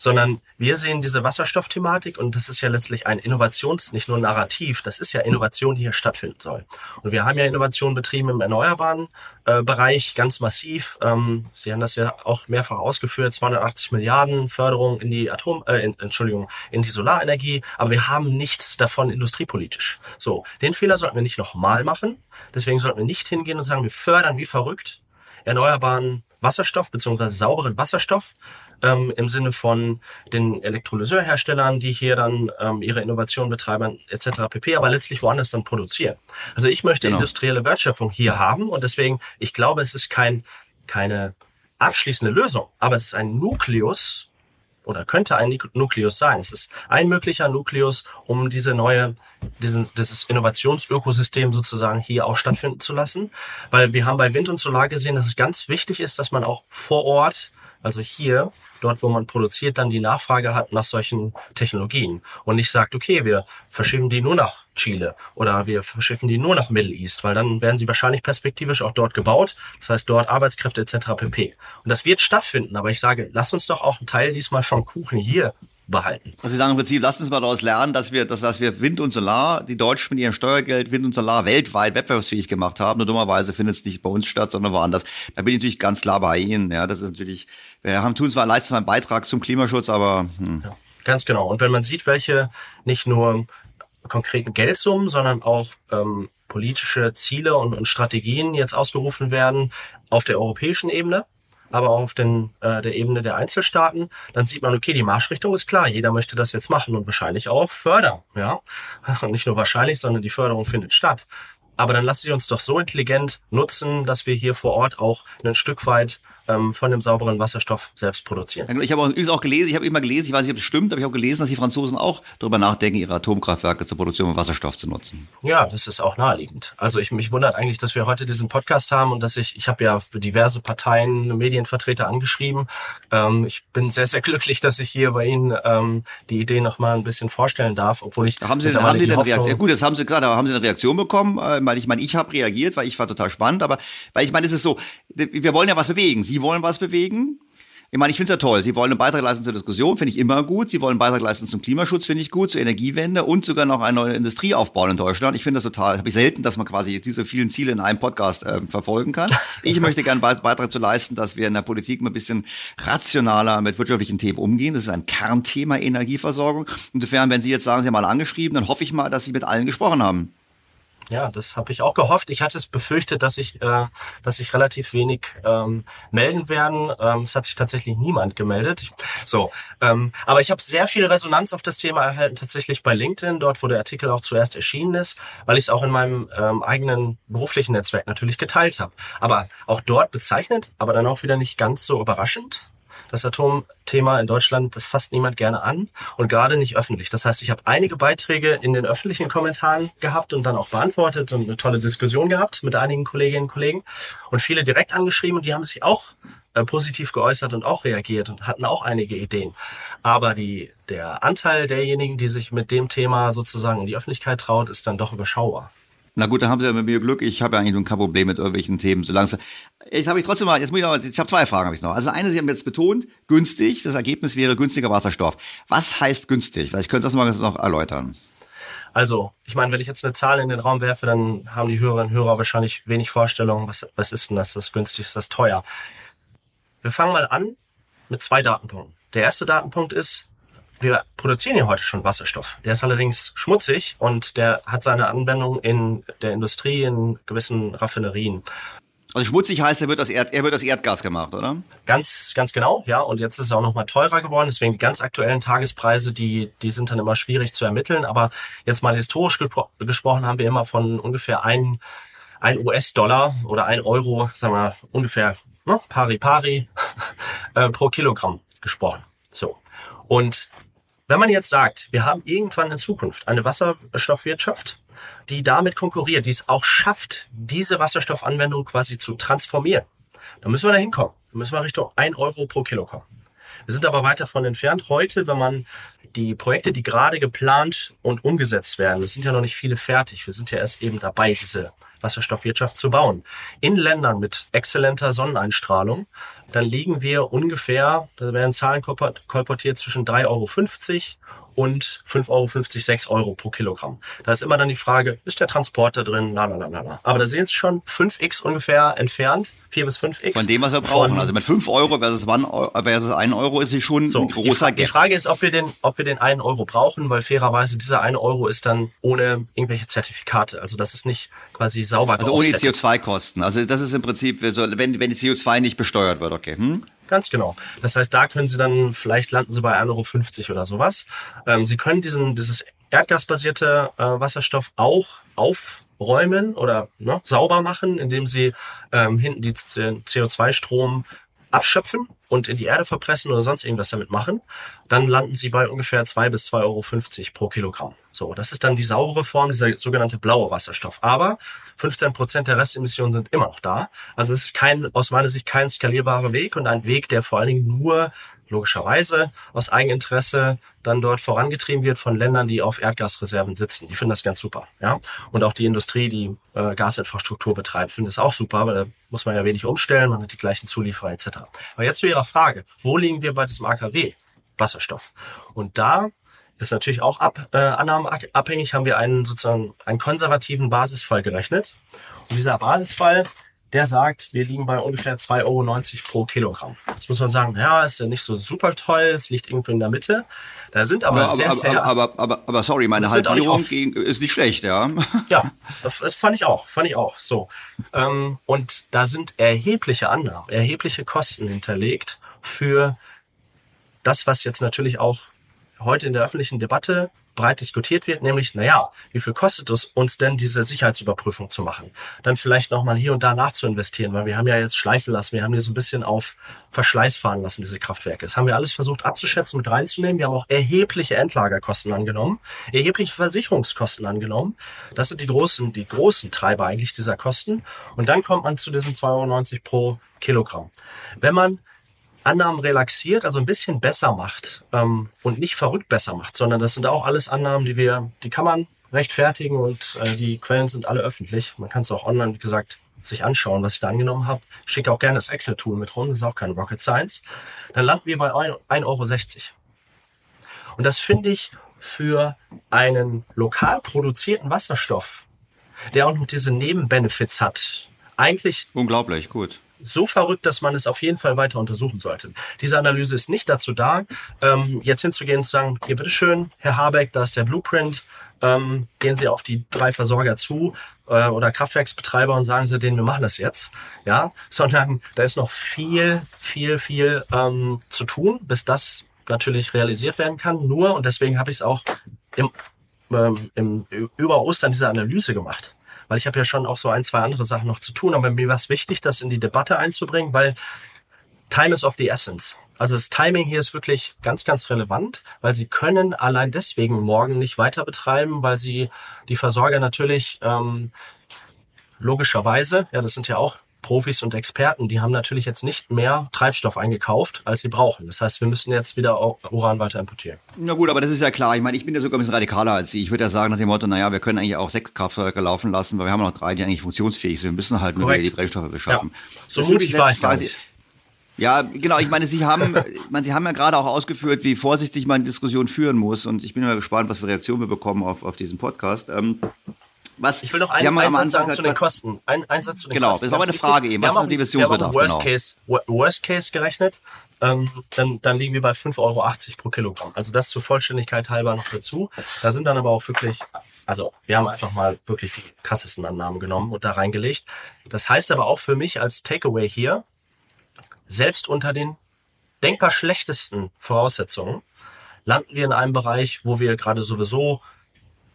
S5: sondern wir sehen diese Wasserstoffthematik und das ist ja letztlich ein Innovations-, nicht nur Narrativ, das ist ja Innovation, die hier stattfinden soll. Und wir haben ja Innovation betrieben im erneuerbaren äh, Bereich ganz massiv. Ähm, Sie haben das ja auch mehrfach ausgeführt, 280 Milliarden Förderung in die Atom, äh, in, Entschuldigung, in die Solarenergie, aber wir haben nichts davon industriepolitisch. So, den Fehler sollten wir nicht nochmal machen. Deswegen sollten wir nicht hingehen und sagen, wir fördern wie verrückt erneuerbaren Wasserstoff beziehungsweise sauberen Wasserstoff, ähm, im Sinne von den Elektrolyseurherstellern, die hier dann ähm, ihre Innovation betreiben etc. pp, aber letztlich woanders dann produzieren. Also ich möchte genau. industrielle Wertschöpfung hier haben und deswegen, ich glaube, es ist kein, keine abschließende Lösung, aber es ist ein Nukleus oder könnte ein Nukleus sein. Es ist ein möglicher Nukleus, um diese neue, diesen, dieses Innovationsökosystem sozusagen hier auch stattfinden zu lassen. Weil wir haben bei Wind und Solar gesehen, dass es ganz wichtig ist, dass man auch vor Ort also hier, dort wo man produziert, dann die Nachfrage hat nach solchen Technologien und nicht sagt, okay, wir verschiffen die nur nach Chile oder wir verschiffen die nur nach Middle East, weil dann werden sie wahrscheinlich perspektivisch auch dort gebaut, das heißt dort Arbeitskräfte etc. pp. Und das wird stattfinden, aber ich sage, lass uns doch auch einen Teil diesmal vom Kuchen hier behalten.
S2: Also Sie sagen im Prinzip, lasst uns mal daraus lernen, dass wir, dass, dass wir Wind und Solar, die Deutschen mit ihrem Steuergeld Wind und Solar weltweit wettbewerbsfähig gemacht haben. Nur dummerweise findet es nicht bei uns statt, sondern woanders. Da bin ich natürlich ganz klar bei Ihnen. Ja, das ist natürlich, wir haben tun zwar leisten zwar einen Beitrag zum Klimaschutz, aber hm.
S5: ja, ganz genau. Und wenn man sieht, welche nicht nur konkreten Geldsummen, sondern auch ähm, politische Ziele und, und Strategien jetzt ausgerufen werden auf der europäischen Ebene, aber auch auf den, äh, der Ebene der Einzelstaaten, dann sieht man, okay, die Marschrichtung ist klar, jeder möchte das jetzt machen und wahrscheinlich auch fördern. Ja? Und nicht nur wahrscheinlich, sondern die Förderung findet statt. Aber dann lassen Sie uns doch so intelligent nutzen, dass wir hier vor Ort auch ein Stück weit ähm, von dem sauberen Wasserstoff selbst produzieren.
S2: Ich habe auch, auch gelesen, ich habe immer gelesen, ich weiß nicht, ob es stimmt, aber ich habe gelesen, dass die Franzosen auch darüber nachdenken, ihre Atomkraftwerke zur Produktion von Wasserstoff zu nutzen.
S5: Ja, das ist auch naheliegend. Also ich mich wundert eigentlich, dass wir heute diesen Podcast haben und dass ich, ich habe ja für diverse Parteien Medienvertreter angeschrieben. Ähm, ich bin sehr, sehr glücklich, dass ich hier bei Ihnen ähm, die Idee noch mal ein bisschen vorstellen darf, obwohl ich.
S2: Haben Sie, haben Sie eine Reaktion? Gut, das haben Sie gerade, aber haben Sie eine Reaktion bekommen? Äh, weil ich meine, ich habe reagiert, weil ich war total spannend, aber weil ich meine, es ist so, wir wollen ja was bewegen. Sie wollen was bewegen. Ich meine, ich finde es ja toll. Sie wollen einen Beitrag leisten zur Diskussion, finde ich immer gut. Sie wollen einen Beitrag leisten zum Klimaschutz, finde ich gut, zur Energiewende und sogar noch eine neue Industrie aufbauen in Deutschland. Ich finde das total, habe ich selten, dass man quasi diese vielen Ziele in einem Podcast äh, verfolgen kann. Ich möchte gerne einen Beitrag zu leisten, dass wir in der Politik mal ein bisschen rationaler mit wirtschaftlichen Themen umgehen. Das ist ein Kernthema Energieversorgung. Insofern, wenn Sie jetzt sagen, Sie haben mal angeschrieben, dann hoffe ich mal, dass Sie mit allen gesprochen haben.
S5: Ja, das habe ich auch gehofft. Ich hatte es befürchtet, dass ich, äh, dass sich relativ wenig ähm, melden werden. Ähm, es hat sich tatsächlich niemand gemeldet. Ich, so, ähm, aber ich habe sehr viel Resonanz auf das Thema erhalten, tatsächlich bei LinkedIn, dort wo der Artikel auch zuerst erschienen ist, weil ich es auch in meinem ähm, eigenen beruflichen Netzwerk natürlich geteilt habe. Aber auch dort bezeichnet, aber dann auch wieder nicht ganz so überraschend das Atomthema in Deutschland, das fasst niemand gerne an und gerade nicht öffentlich. Das heißt, ich habe einige Beiträge in den öffentlichen Kommentaren gehabt und dann auch beantwortet und eine tolle Diskussion gehabt mit einigen Kolleginnen und Kollegen und viele direkt angeschrieben und die haben sich auch äh, positiv geäußert und auch reagiert und hatten auch einige Ideen. Aber die, der Anteil derjenigen, die sich mit dem Thema sozusagen in die Öffentlichkeit traut, ist dann doch überschaubar.
S2: Na gut, dann haben Sie ja mit mir Glück. Ich habe ja eigentlich kein Problem mit irgendwelchen Themen. Solange jetzt habe ich trotzdem mal, jetzt muss ich noch, ich habe zwei Fragen habe ich noch. Also eine, Sie haben jetzt betont, günstig. Das Ergebnis wäre günstiger Wasserstoff. Was heißt günstig? Weil ich könnte das mal noch erläutern.
S5: Also, ich meine, wenn ich jetzt eine Zahl in den Raum werfe, dann haben die Hörerinnen und Hörer wahrscheinlich wenig Vorstellung, was, was ist denn das? Das günstig, ist das teuer? Wir fangen mal an mit zwei Datenpunkten. Der erste Datenpunkt ist, wir produzieren ja heute schon Wasserstoff. Der ist allerdings schmutzig und der hat seine Anwendung in der Industrie, in gewissen Raffinerien.
S2: Also schmutzig heißt, er wird aus, Erd, er wird aus Erdgas gemacht, oder?
S5: Ganz, ganz genau, ja. Und jetzt ist es auch noch mal teurer geworden. Deswegen die ganz aktuellen Tagespreise, die, die sind dann immer schwierig zu ermitteln. Aber jetzt mal historisch gespro gesprochen haben wir immer von ungefähr ein, ein US-Dollar oder ein Euro, sagen wir ungefähr ne, pari pari äh, pro Kilogramm gesprochen. So. Und wenn man jetzt sagt, wir haben irgendwann in Zukunft eine Wasserstoffwirtschaft, die damit konkurriert, die es auch schafft, diese Wasserstoffanwendung quasi zu transformieren, dann müssen wir da hinkommen. Dann müssen wir Richtung 1 Euro pro Kilo kommen. Wir sind aber weit davon entfernt. Heute, wenn man die Projekte, die gerade geplant und umgesetzt werden, es sind ja noch nicht viele fertig. Wir sind ja erst eben dabei, diese Wasserstoffwirtschaft zu bauen. In Ländern mit exzellenter Sonneneinstrahlung, dann liegen wir ungefähr, da werden Zahlen kolportiert, zwischen 3,50 Euro und 5,50 Euro, 6 Euro pro Kilogramm. Da ist immer dann die Frage, ist der Transporter drin? Na, na, na, na, na. Aber da sehen Sie schon 5x ungefähr entfernt, 4 bis 5x.
S2: Von dem, was wir brauchen. also mit 5 Euro versus, 1 Euro ist es schon so, ein großer
S5: Gap. Die Frage ist, ob wir, den, ob wir den 1 Euro brauchen, weil fairerweise dieser 1 Euro ist dann ohne irgendwelche Zertifikate. Also das ist nicht quasi sauber
S2: Also ohne CO2-Kosten. Also das ist im Prinzip, wenn, wenn die CO2 nicht besteuert wird, okay. Hm?
S5: Ganz genau. Das heißt, da können Sie dann, vielleicht landen Sie bei 1,50 Euro oder sowas. Ähm, Sie können diesen, dieses erdgasbasierte äh, Wasserstoff auch aufräumen oder ne, sauber machen, indem Sie ähm, hinten die, den CO2-Strom abschöpfen und in die Erde verpressen oder sonst irgendwas damit machen, dann landen sie bei ungefähr zwei bis 2,50 Euro pro Kilogramm. So, das ist dann die saubere Form, dieser sogenannte blaue Wasserstoff. Aber 15 Prozent der Restemissionen sind immer noch da. Also es ist kein, aus meiner Sicht kein skalierbarer Weg und ein Weg, der vor allen Dingen nur logischerweise aus Eigeninteresse dann dort vorangetrieben wird von Ländern, die auf Erdgasreserven sitzen. Die finden das ganz super. Ja? Und auch die Industrie, die äh, Gasinfrastruktur betreibt, findet es auch super, weil da muss man ja wenig umstellen, man hat die gleichen Zulieferer etc. Aber jetzt zu Ihrer Frage, wo liegen wir bei diesem AKW? Wasserstoff. Und da ist natürlich auch ab, äh, annahmenabhängig, haben wir einen sozusagen einen konservativen Basisfall gerechnet. Und dieser Basisfall der sagt, wir liegen bei ungefähr 2,90 Euro pro Kilogramm. Jetzt muss man sagen, ja, ist ja nicht so super toll, es liegt irgendwo in der Mitte. Da sind aber, aber sehr,
S2: aber,
S5: sehr...
S2: Aber, aber, aber, aber sorry, meine Halbierung ist nicht schlecht, ja.
S5: Ja, das, fand ich auch, fand ich auch. So. Ähm, und da sind erhebliche Annahmen, erhebliche Kosten hinterlegt für das, was jetzt natürlich auch heute in der öffentlichen Debatte breit diskutiert wird, nämlich, naja, wie viel kostet es uns denn, diese Sicherheitsüberprüfung zu machen? Dann vielleicht nochmal hier und da nachzuinvestieren, weil wir haben ja jetzt schleifen lassen, wir haben hier so ein bisschen auf Verschleiß fahren lassen, diese Kraftwerke. Das haben wir alles versucht abzuschätzen, mit reinzunehmen. Wir haben auch erhebliche Endlagerkosten angenommen, erhebliche Versicherungskosten angenommen. Das sind die großen, die großen Treiber eigentlich dieser Kosten. Und dann kommt man zu diesen 2,90 Euro pro Kilogramm. Wenn man Annahmen relaxiert, also ein bisschen besser macht ähm, und nicht verrückt besser macht, sondern das sind auch alles Annahmen, die wir, die kann man rechtfertigen und äh, die Quellen sind alle öffentlich. Man kann es auch online, wie gesagt, sich anschauen, was ich da angenommen habe. Ich schicke auch gerne das Excel-Tool mit rum, das ist auch kein Rocket Science. Dann landen wir bei 1,60 Euro. Und das finde ich für einen lokal produzierten Wasserstoff, der auch noch diese Nebenbenefits hat, eigentlich
S2: unglaublich gut
S5: so verrückt, dass man es auf jeden Fall weiter untersuchen sollte. Diese Analyse ist nicht dazu da, ähm, jetzt hinzugehen und zu sagen, hier bitteschön, Herr Habeck, da ist der Blueprint, ähm, gehen Sie auf die drei Versorger zu äh, oder Kraftwerksbetreiber und sagen Sie denen, wir machen das jetzt, ja, sondern da ist noch viel, viel, viel ähm, zu tun, bis das natürlich realisiert werden kann. Nur und deswegen habe ich es auch im, ähm, im über Ostern diese Analyse gemacht weil ich habe ja schon auch so ein, zwei andere Sachen noch zu tun, aber mir war es wichtig, das in die Debatte einzubringen, weil Time is of the essence. Also das Timing hier ist wirklich ganz, ganz relevant, weil sie können allein deswegen morgen nicht weiter betreiben, weil sie die Versorger natürlich ähm, logischerweise, ja, das sind ja auch Profis und Experten, die haben natürlich jetzt nicht mehr Treibstoff eingekauft, als sie brauchen. Das heißt, wir müssen jetzt wieder Uran weiter importieren.
S2: Na gut, aber das ist ja klar. Ich meine, ich bin ja sogar ein bisschen radikaler als Sie. Ich würde ja sagen nach dem Motto, naja, wir können eigentlich auch sechs Kraftwerke laufen lassen, weil wir haben noch drei, die eigentlich funktionsfähig sind. Wir müssen halt nur wieder die Brennstoffe beschaffen. Ja.
S5: So mutig war ich quasi.
S2: Ja, genau. Ich meine, Sie haben, meine, Sie haben ja gerade auch ausgeführt, wie vorsichtig man Diskussion führen muss. Und ich bin mal gespannt, was für Reaktionen wir bekommen auf, auf diesen Podcast. Ähm,
S5: was? Ich will noch einen, einen Satz sagen zu den Kosten. Ein, einen Satz zu den
S2: genau,
S5: Kosten.
S2: Genau, das war meine Frage eben. Was ist die Divisionsbedarf?
S5: Worst, genau. Case, Worst Case gerechnet. Ähm, dann, dann liegen wir bei 5,80 Euro pro Kilogramm. Also das zur Vollständigkeit halber noch dazu. Da sind dann aber auch wirklich, also wir haben einfach mal wirklich die krassesten Annahmen genommen und da reingelegt. Das heißt aber auch für mich als Takeaway hier, selbst unter den denkbar schlechtesten Voraussetzungen landen wir in einem Bereich, wo wir gerade sowieso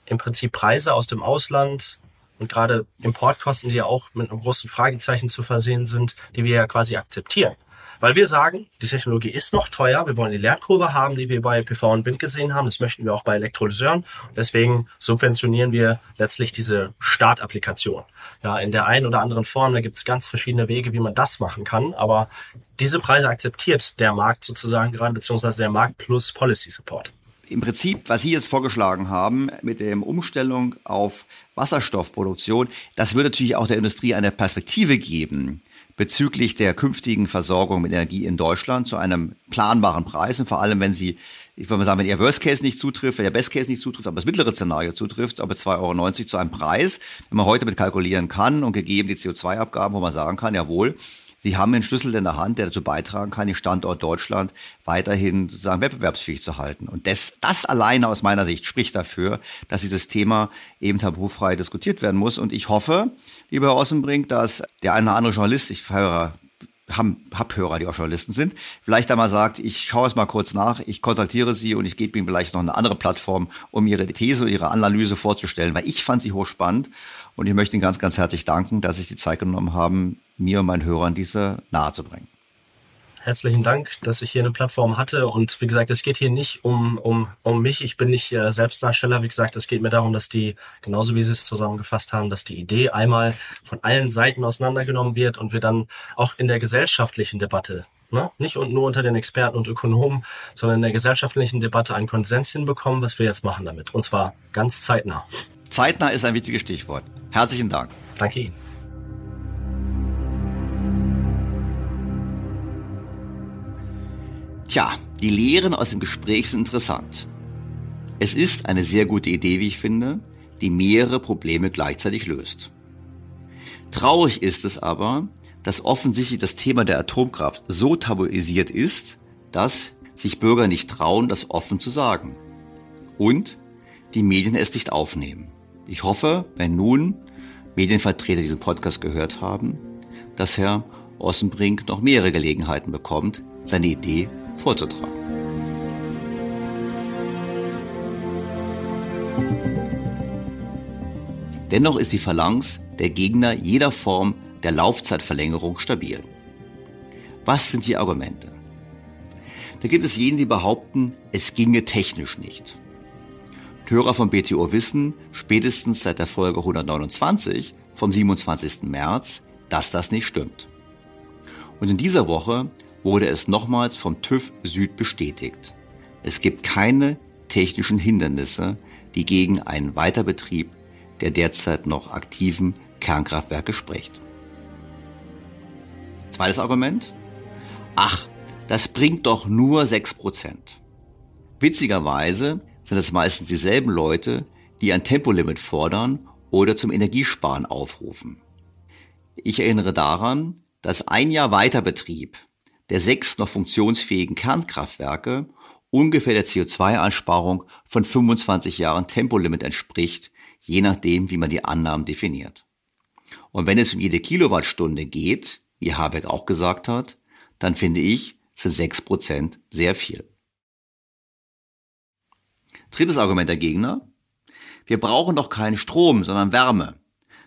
S5: im Prinzip Preise aus dem Ausland und gerade Importkosten, die ja auch mit einem großen Fragezeichen zu versehen sind, die wir ja quasi akzeptieren. Weil wir sagen, die Technologie ist noch teuer, wir wollen die Lernkurve haben, die wir bei PV und Wind gesehen haben, das möchten wir auch bei Elektrolyseuren. Deswegen subventionieren wir letztlich diese Startapplikation. Ja, in der einen oder anderen Form, da gibt es ganz verschiedene Wege, wie man das machen kann, aber diese Preise akzeptiert der Markt sozusagen gerade, beziehungsweise der Markt plus Policy Support
S2: im Prinzip, was Sie jetzt vorgeschlagen haben mit der Umstellung auf Wasserstoffproduktion, das würde natürlich auch der Industrie eine Perspektive geben bezüglich der künftigen Versorgung mit Energie in Deutschland zu einem planbaren Preis. Und vor allem, wenn sie, ich würde mal sagen, wenn ihr Worst Case nicht zutrifft, wenn der Best Case nicht zutrifft, aber das mittlere Szenario zutrifft, aber 2,90 Euro zu einem Preis, den man heute mit kalkulieren kann und gegeben die CO2-Abgaben, wo man sagen kann, jawohl, Sie haben einen Schlüssel in der Hand, der dazu beitragen kann, den Standort Deutschland weiterhin sozusagen wettbewerbsfähig zu halten. Und das, das alleine aus meiner Sicht spricht dafür, dass dieses Thema eben tabufrei diskutiert werden muss. Und ich hoffe, lieber Herr Ossenbrink, dass der eine oder andere Journalist, ich höre haben, hab Hörer, die auch Journalisten sind, vielleicht einmal sagt, ich schaue es mal kurz nach, ich kontaktiere Sie und ich gebe Ihnen vielleicht noch eine andere Plattform, um Ihre These und Ihre Analyse vorzustellen, weil ich fand sie hochspannend und ich möchte Ihnen ganz, ganz herzlich danken, dass Sie sich die Zeit genommen haben, mir und meinen Hörern diese nahezubringen.
S5: herzlichen Dank, dass ich hier eine Plattform hatte. Und wie gesagt, es geht hier nicht um, um, um mich. Ich bin nicht äh, Selbstdarsteller. Wie gesagt, es geht mir darum, dass die, genauso wie Sie es zusammengefasst haben, dass die Idee einmal von allen Seiten auseinandergenommen wird und wir dann auch in der gesellschaftlichen Debatte Ne? Nicht und nur unter den Experten und Ökonomen, sondern in der gesellschaftlichen Debatte einen Konsens hinbekommen, was wir jetzt machen damit. Und zwar ganz zeitnah.
S2: Zeitnah ist ein wichtiges Stichwort. Herzlichen Dank.
S5: Danke Ihnen.
S2: Tja, die Lehren aus dem Gespräch sind interessant. Es ist eine sehr gute Idee, wie ich finde, die mehrere Probleme gleichzeitig löst. Traurig ist es aber, dass offensichtlich das Thema der Atomkraft so tabuisiert ist, dass sich Bürger nicht trauen, das offen zu sagen. Und die Medien es nicht aufnehmen. Ich hoffe, wenn nun Medienvertreter diesen Podcast gehört haben, dass Herr Ossenbrink noch mehrere Gelegenheiten bekommt, seine Idee vorzutragen. Dennoch ist die Phalanx der Gegner jeder Form der Laufzeitverlängerung stabil. Was sind die Argumente? Da gibt es jene, die behaupten, es ginge technisch nicht. Hörer von BTO wissen spätestens seit der Folge 129 vom 27. März, dass das nicht stimmt. Und in dieser Woche wurde es nochmals vom TÜV Süd bestätigt. Es gibt keine technischen Hindernisse, die gegen einen Weiterbetrieb der derzeit noch aktiven Kernkraftwerke spricht. Zweites Argument. Ach, das bringt doch nur 6%. Witzigerweise sind es meistens dieselben Leute, die ein Tempolimit fordern oder zum Energiesparen aufrufen. Ich erinnere daran, dass ein Jahr Weiterbetrieb der sechs noch funktionsfähigen Kernkraftwerke ungefähr der CO2-Einsparung von 25 Jahren Tempolimit entspricht, je nachdem, wie man die Annahmen definiert. Und wenn es um jede Kilowattstunde geht, wie Habeck auch gesagt hat, dann finde ich, sind 6% sehr viel. Drittes Argument der Gegner. Wir brauchen doch keinen Strom, sondern Wärme.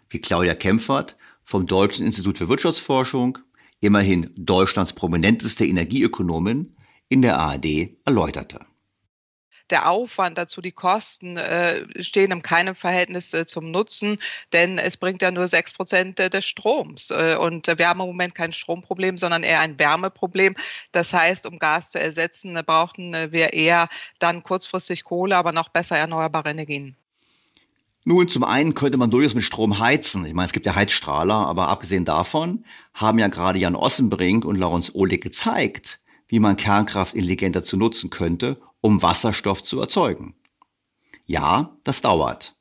S2: Wie Claudia Kempfert vom Deutschen Institut für Wirtschaftsforschung, immerhin Deutschlands prominenteste Energieökonomin, in der ARD erläuterte
S6: der Aufwand dazu, die Kosten äh, stehen in keinem Verhältnis äh, zum Nutzen, denn es bringt ja nur sechs Prozent äh, des Stroms. Äh, und wir haben im Moment kein Stromproblem, sondern eher ein Wärmeproblem. Das heißt, um Gas zu ersetzen, äh, brauchten wir eher dann kurzfristig Kohle, aber noch besser erneuerbare Energien.
S2: Nun, zum einen könnte man durchaus mit Strom heizen. Ich meine, es gibt ja Heizstrahler, aber abgesehen davon haben ja gerade Jan Ossenbrink und Laurens Ohlig gezeigt, wie man Kernkraft intelligenter zu nutzen könnte um Wasserstoff zu erzeugen. Ja, das dauert.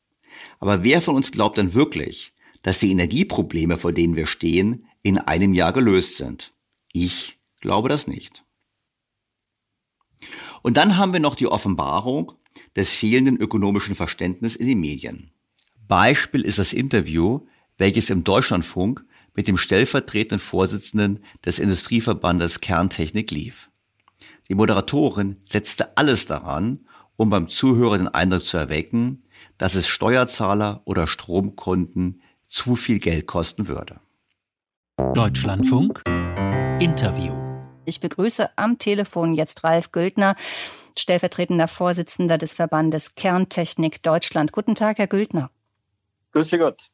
S2: Aber wer von uns glaubt denn wirklich, dass die Energieprobleme, vor denen wir stehen, in einem Jahr gelöst sind? Ich glaube das nicht. Und dann haben wir noch die Offenbarung des fehlenden ökonomischen Verständnisses in den Medien. Beispiel ist das Interview, welches im Deutschlandfunk mit dem stellvertretenden Vorsitzenden des Industrieverbandes Kerntechnik lief. Die Moderatorin setzte alles daran, um beim Zuhörer den Eindruck zu erwecken, dass es Steuerzahler oder Stromkunden zu viel Geld kosten würde.
S7: Deutschlandfunk Interview.
S8: Ich begrüße am Telefon jetzt Ralf Güldner, stellvertretender Vorsitzender des Verbandes Kerntechnik Deutschland. Guten Tag, Herr Güldner.
S9: Grüße Gott.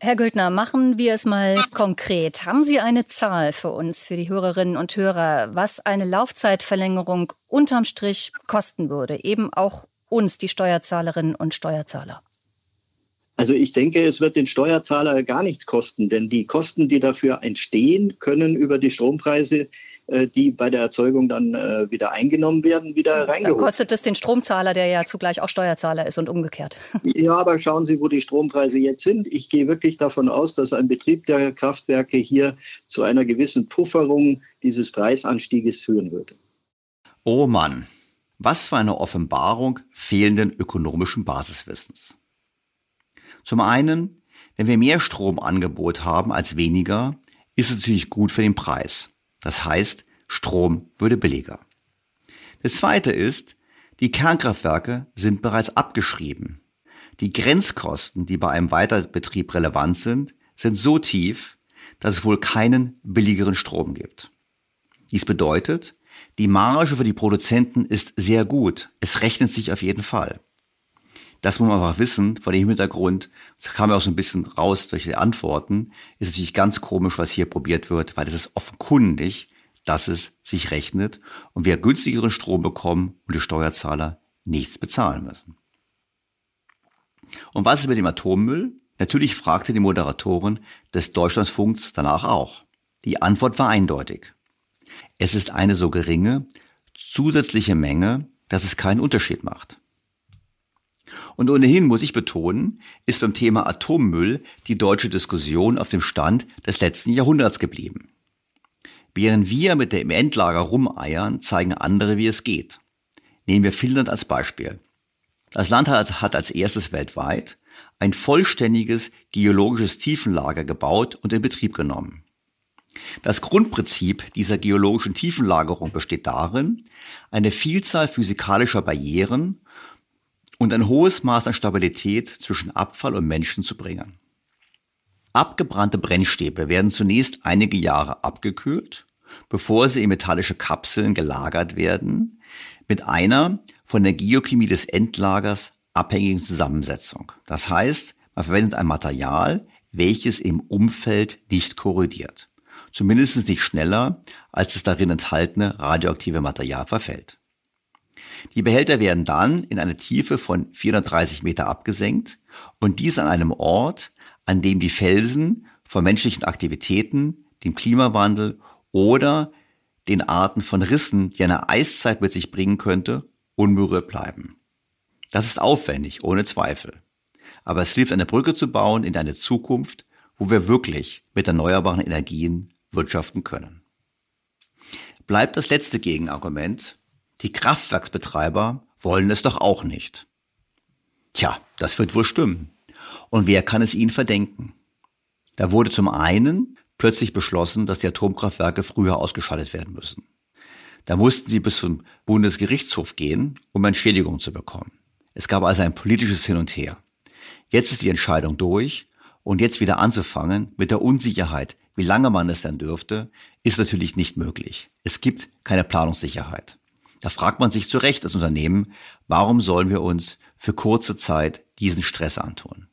S8: Herr Güldner, machen wir es mal konkret. Haben Sie eine Zahl für uns, für die Hörerinnen und Hörer, was eine Laufzeitverlängerung unterm Strich kosten würde? Eben auch uns, die Steuerzahlerinnen und Steuerzahler.
S9: Also ich denke, es wird den Steuerzahler gar nichts kosten, denn die Kosten, die dafür entstehen, können über die Strompreise, äh, die bei der Erzeugung dann äh, wieder eingenommen werden, wieder reingeholt.
S8: Dann kostet es den Stromzahler, der ja zugleich auch Steuerzahler ist und umgekehrt.
S9: Ja, aber schauen Sie, wo die Strompreise jetzt sind. Ich gehe wirklich davon aus, dass ein Betrieb der Kraftwerke hier zu einer gewissen Pufferung dieses Preisanstieges führen würde.
S2: Oh Mann, was für eine Offenbarung fehlenden ökonomischen Basiswissens. Zum einen, wenn wir mehr Stromangebot haben als weniger, ist es natürlich gut für den Preis. Das heißt, Strom würde billiger. Das zweite ist, die Kernkraftwerke sind bereits abgeschrieben. Die Grenzkosten, die bei einem Weiterbetrieb relevant sind, sind so tief, dass es wohl keinen billigeren Strom gibt. Dies bedeutet, die Marge für die Produzenten ist sehr gut. Es rechnet sich auf jeden Fall. Das muss man einfach wissen, vor dem Hintergrund, das kam ja auch so ein bisschen raus durch die Antworten, ist natürlich ganz komisch, was hier probiert wird, weil es ist offenkundig, dass es sich rechnet und wir günstigeren Strom bekommen und die Steuerzahler nichts bezahlen müssen. Und was ist mit dem Atommüll? Natürlich fragte die Moderatorin des Deutschlandfunks danach auch. Die Antwort war eindeutig. Es ist eine so geringe zusätzliche Menge, dass es keinen Unterschied macht. Und ohnehin muss ich betonen, ist beim Thema Atommüll die deutsche Diskussion auf dem Stand des letzten Jahrhunderts geblieben. Während wir mit dem Endlager rumeiern, zeigen andere, wie es geht. Nehmen wir Finnland als Beispiel. Das Land hat als erstes weltweit ein vollständiges geologisches Tiefenlager gebaut und in Betrieb genommen. Das Grundprinzip dieser geologischen Tiefenlagerung besteht darin, eine Vielzahl physikalischer Barrieren und ein hohes Maß an Stabilität zwischen Abfall und Menschen zu bringen. Abgebrannte Brennstäbe werden zunächst einige Jahre abgekühlt, bevor sie in metallische Kapseln gelagert werden, mit einer von der Geochemie des Endlagers abhängigen Zusammensetzung. Das heißt, man verwendet ein Material, welches im Umfeld nicht korrodiert. Zumindest nicht schneller, als das darin enthaltene radioaktive Material verfällt. Die Behälter werden dann in eine Tiefe von 430 Meter abgesenkt und dies an einem Ort, an dem die Felsen von menschlichen Aktivitäten, dem Klimawandel oder den Arten von Rissen, die eine Eiszeit mit sich bringen könnte, unberührt bleiben. Das ist aufwendig, ohne Zweifel. Aber es hilft, eine Brücke zu bauen in eine Zukunft, wo wir wirklich mit erneuerbaren Energien wirtschaften können. Bleibt das letzte Gegenargument, die Kraftwerksbetreiber wollen es doch auch nicht. Tja, das wird wohl stimmen. Und wer kann es ihnen verdenken? Da wurde zum einen plötzlich beschlossen, dass die Atomkraftwerke früher ausgeschaltet werden müssen. Da mussten sie bis zum Bundesgerichtshof gehen, um Entschädigung zu bekommen. Es gab also ein politisches Hin und Her. Jetzt ist die Entscheidung durch und jetzt wieder anzufangen mit der Unsicherheit, wie lange man es denn dürfte, ist natürlich nicht möglich. Es gibt keine Planungssicherheit. Da fragt man sich zu Recht als Unternehmen, warum sollen wir uns für kurze Zeit diesen Stress antun?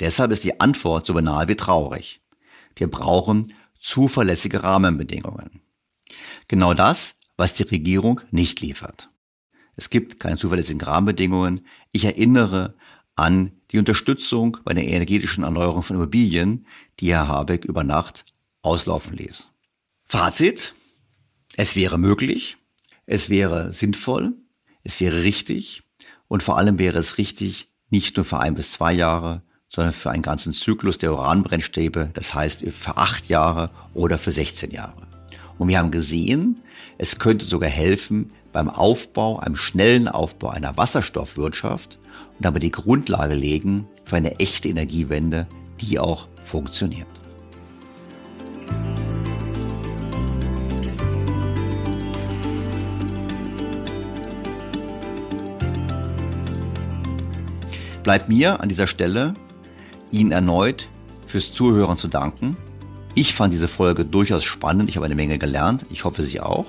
S2: Deshalb ist die Antwort so banal wie traurig. Wir brauchen zuverlässige Rahmenbedingungen. Genau das, was die Regierung nicht liefert. Es gibt keine zuverlässigen Rahmenbedingungen. Ich erinnere an die Unterstützung bei der energetischen Erneuerung von Immobilien, die Herr Habeck über Nacht auslaufen ließ. Fazit. Es wäre möglich, es wäre sinnvoll, es wäre richtig und vor allem wäre es richtig, nicht nur für ein bis zwei Jahre, sondern für einen ganzen Zyklus der Uranbrennstäbe, das heißt für acht Jahre oder für 16 Jahre. Und wir haben gesehen, es könnte sogar helfen beim Aufbau, einem schnellen Aufbau einer Wasserstoffwirtschaft und aber die Grundlage legen für eine echte Energiewende, die auch funktioniert. Bleibt mir an dieser Stelle, Ihnen erneut fürs Zuhören zu danken. Ich fand diese Folge durchaus spannend. Ich habe eine Menge gelernt. Ich hoffe, Sie auch.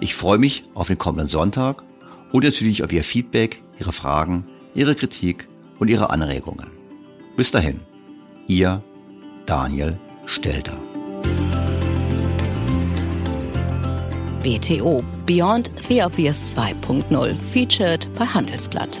S2: Ich freue mich auf den kommenden Sonntag und natürlich auf Ihr Feedback, Ihre Fragen, Ihre Kritik und Ihre Anregungen. Bis dahin, Ihr Daniel Stelter.
S1: BTO Beyond the Obvious 2.0 featured bei Handelsblatt.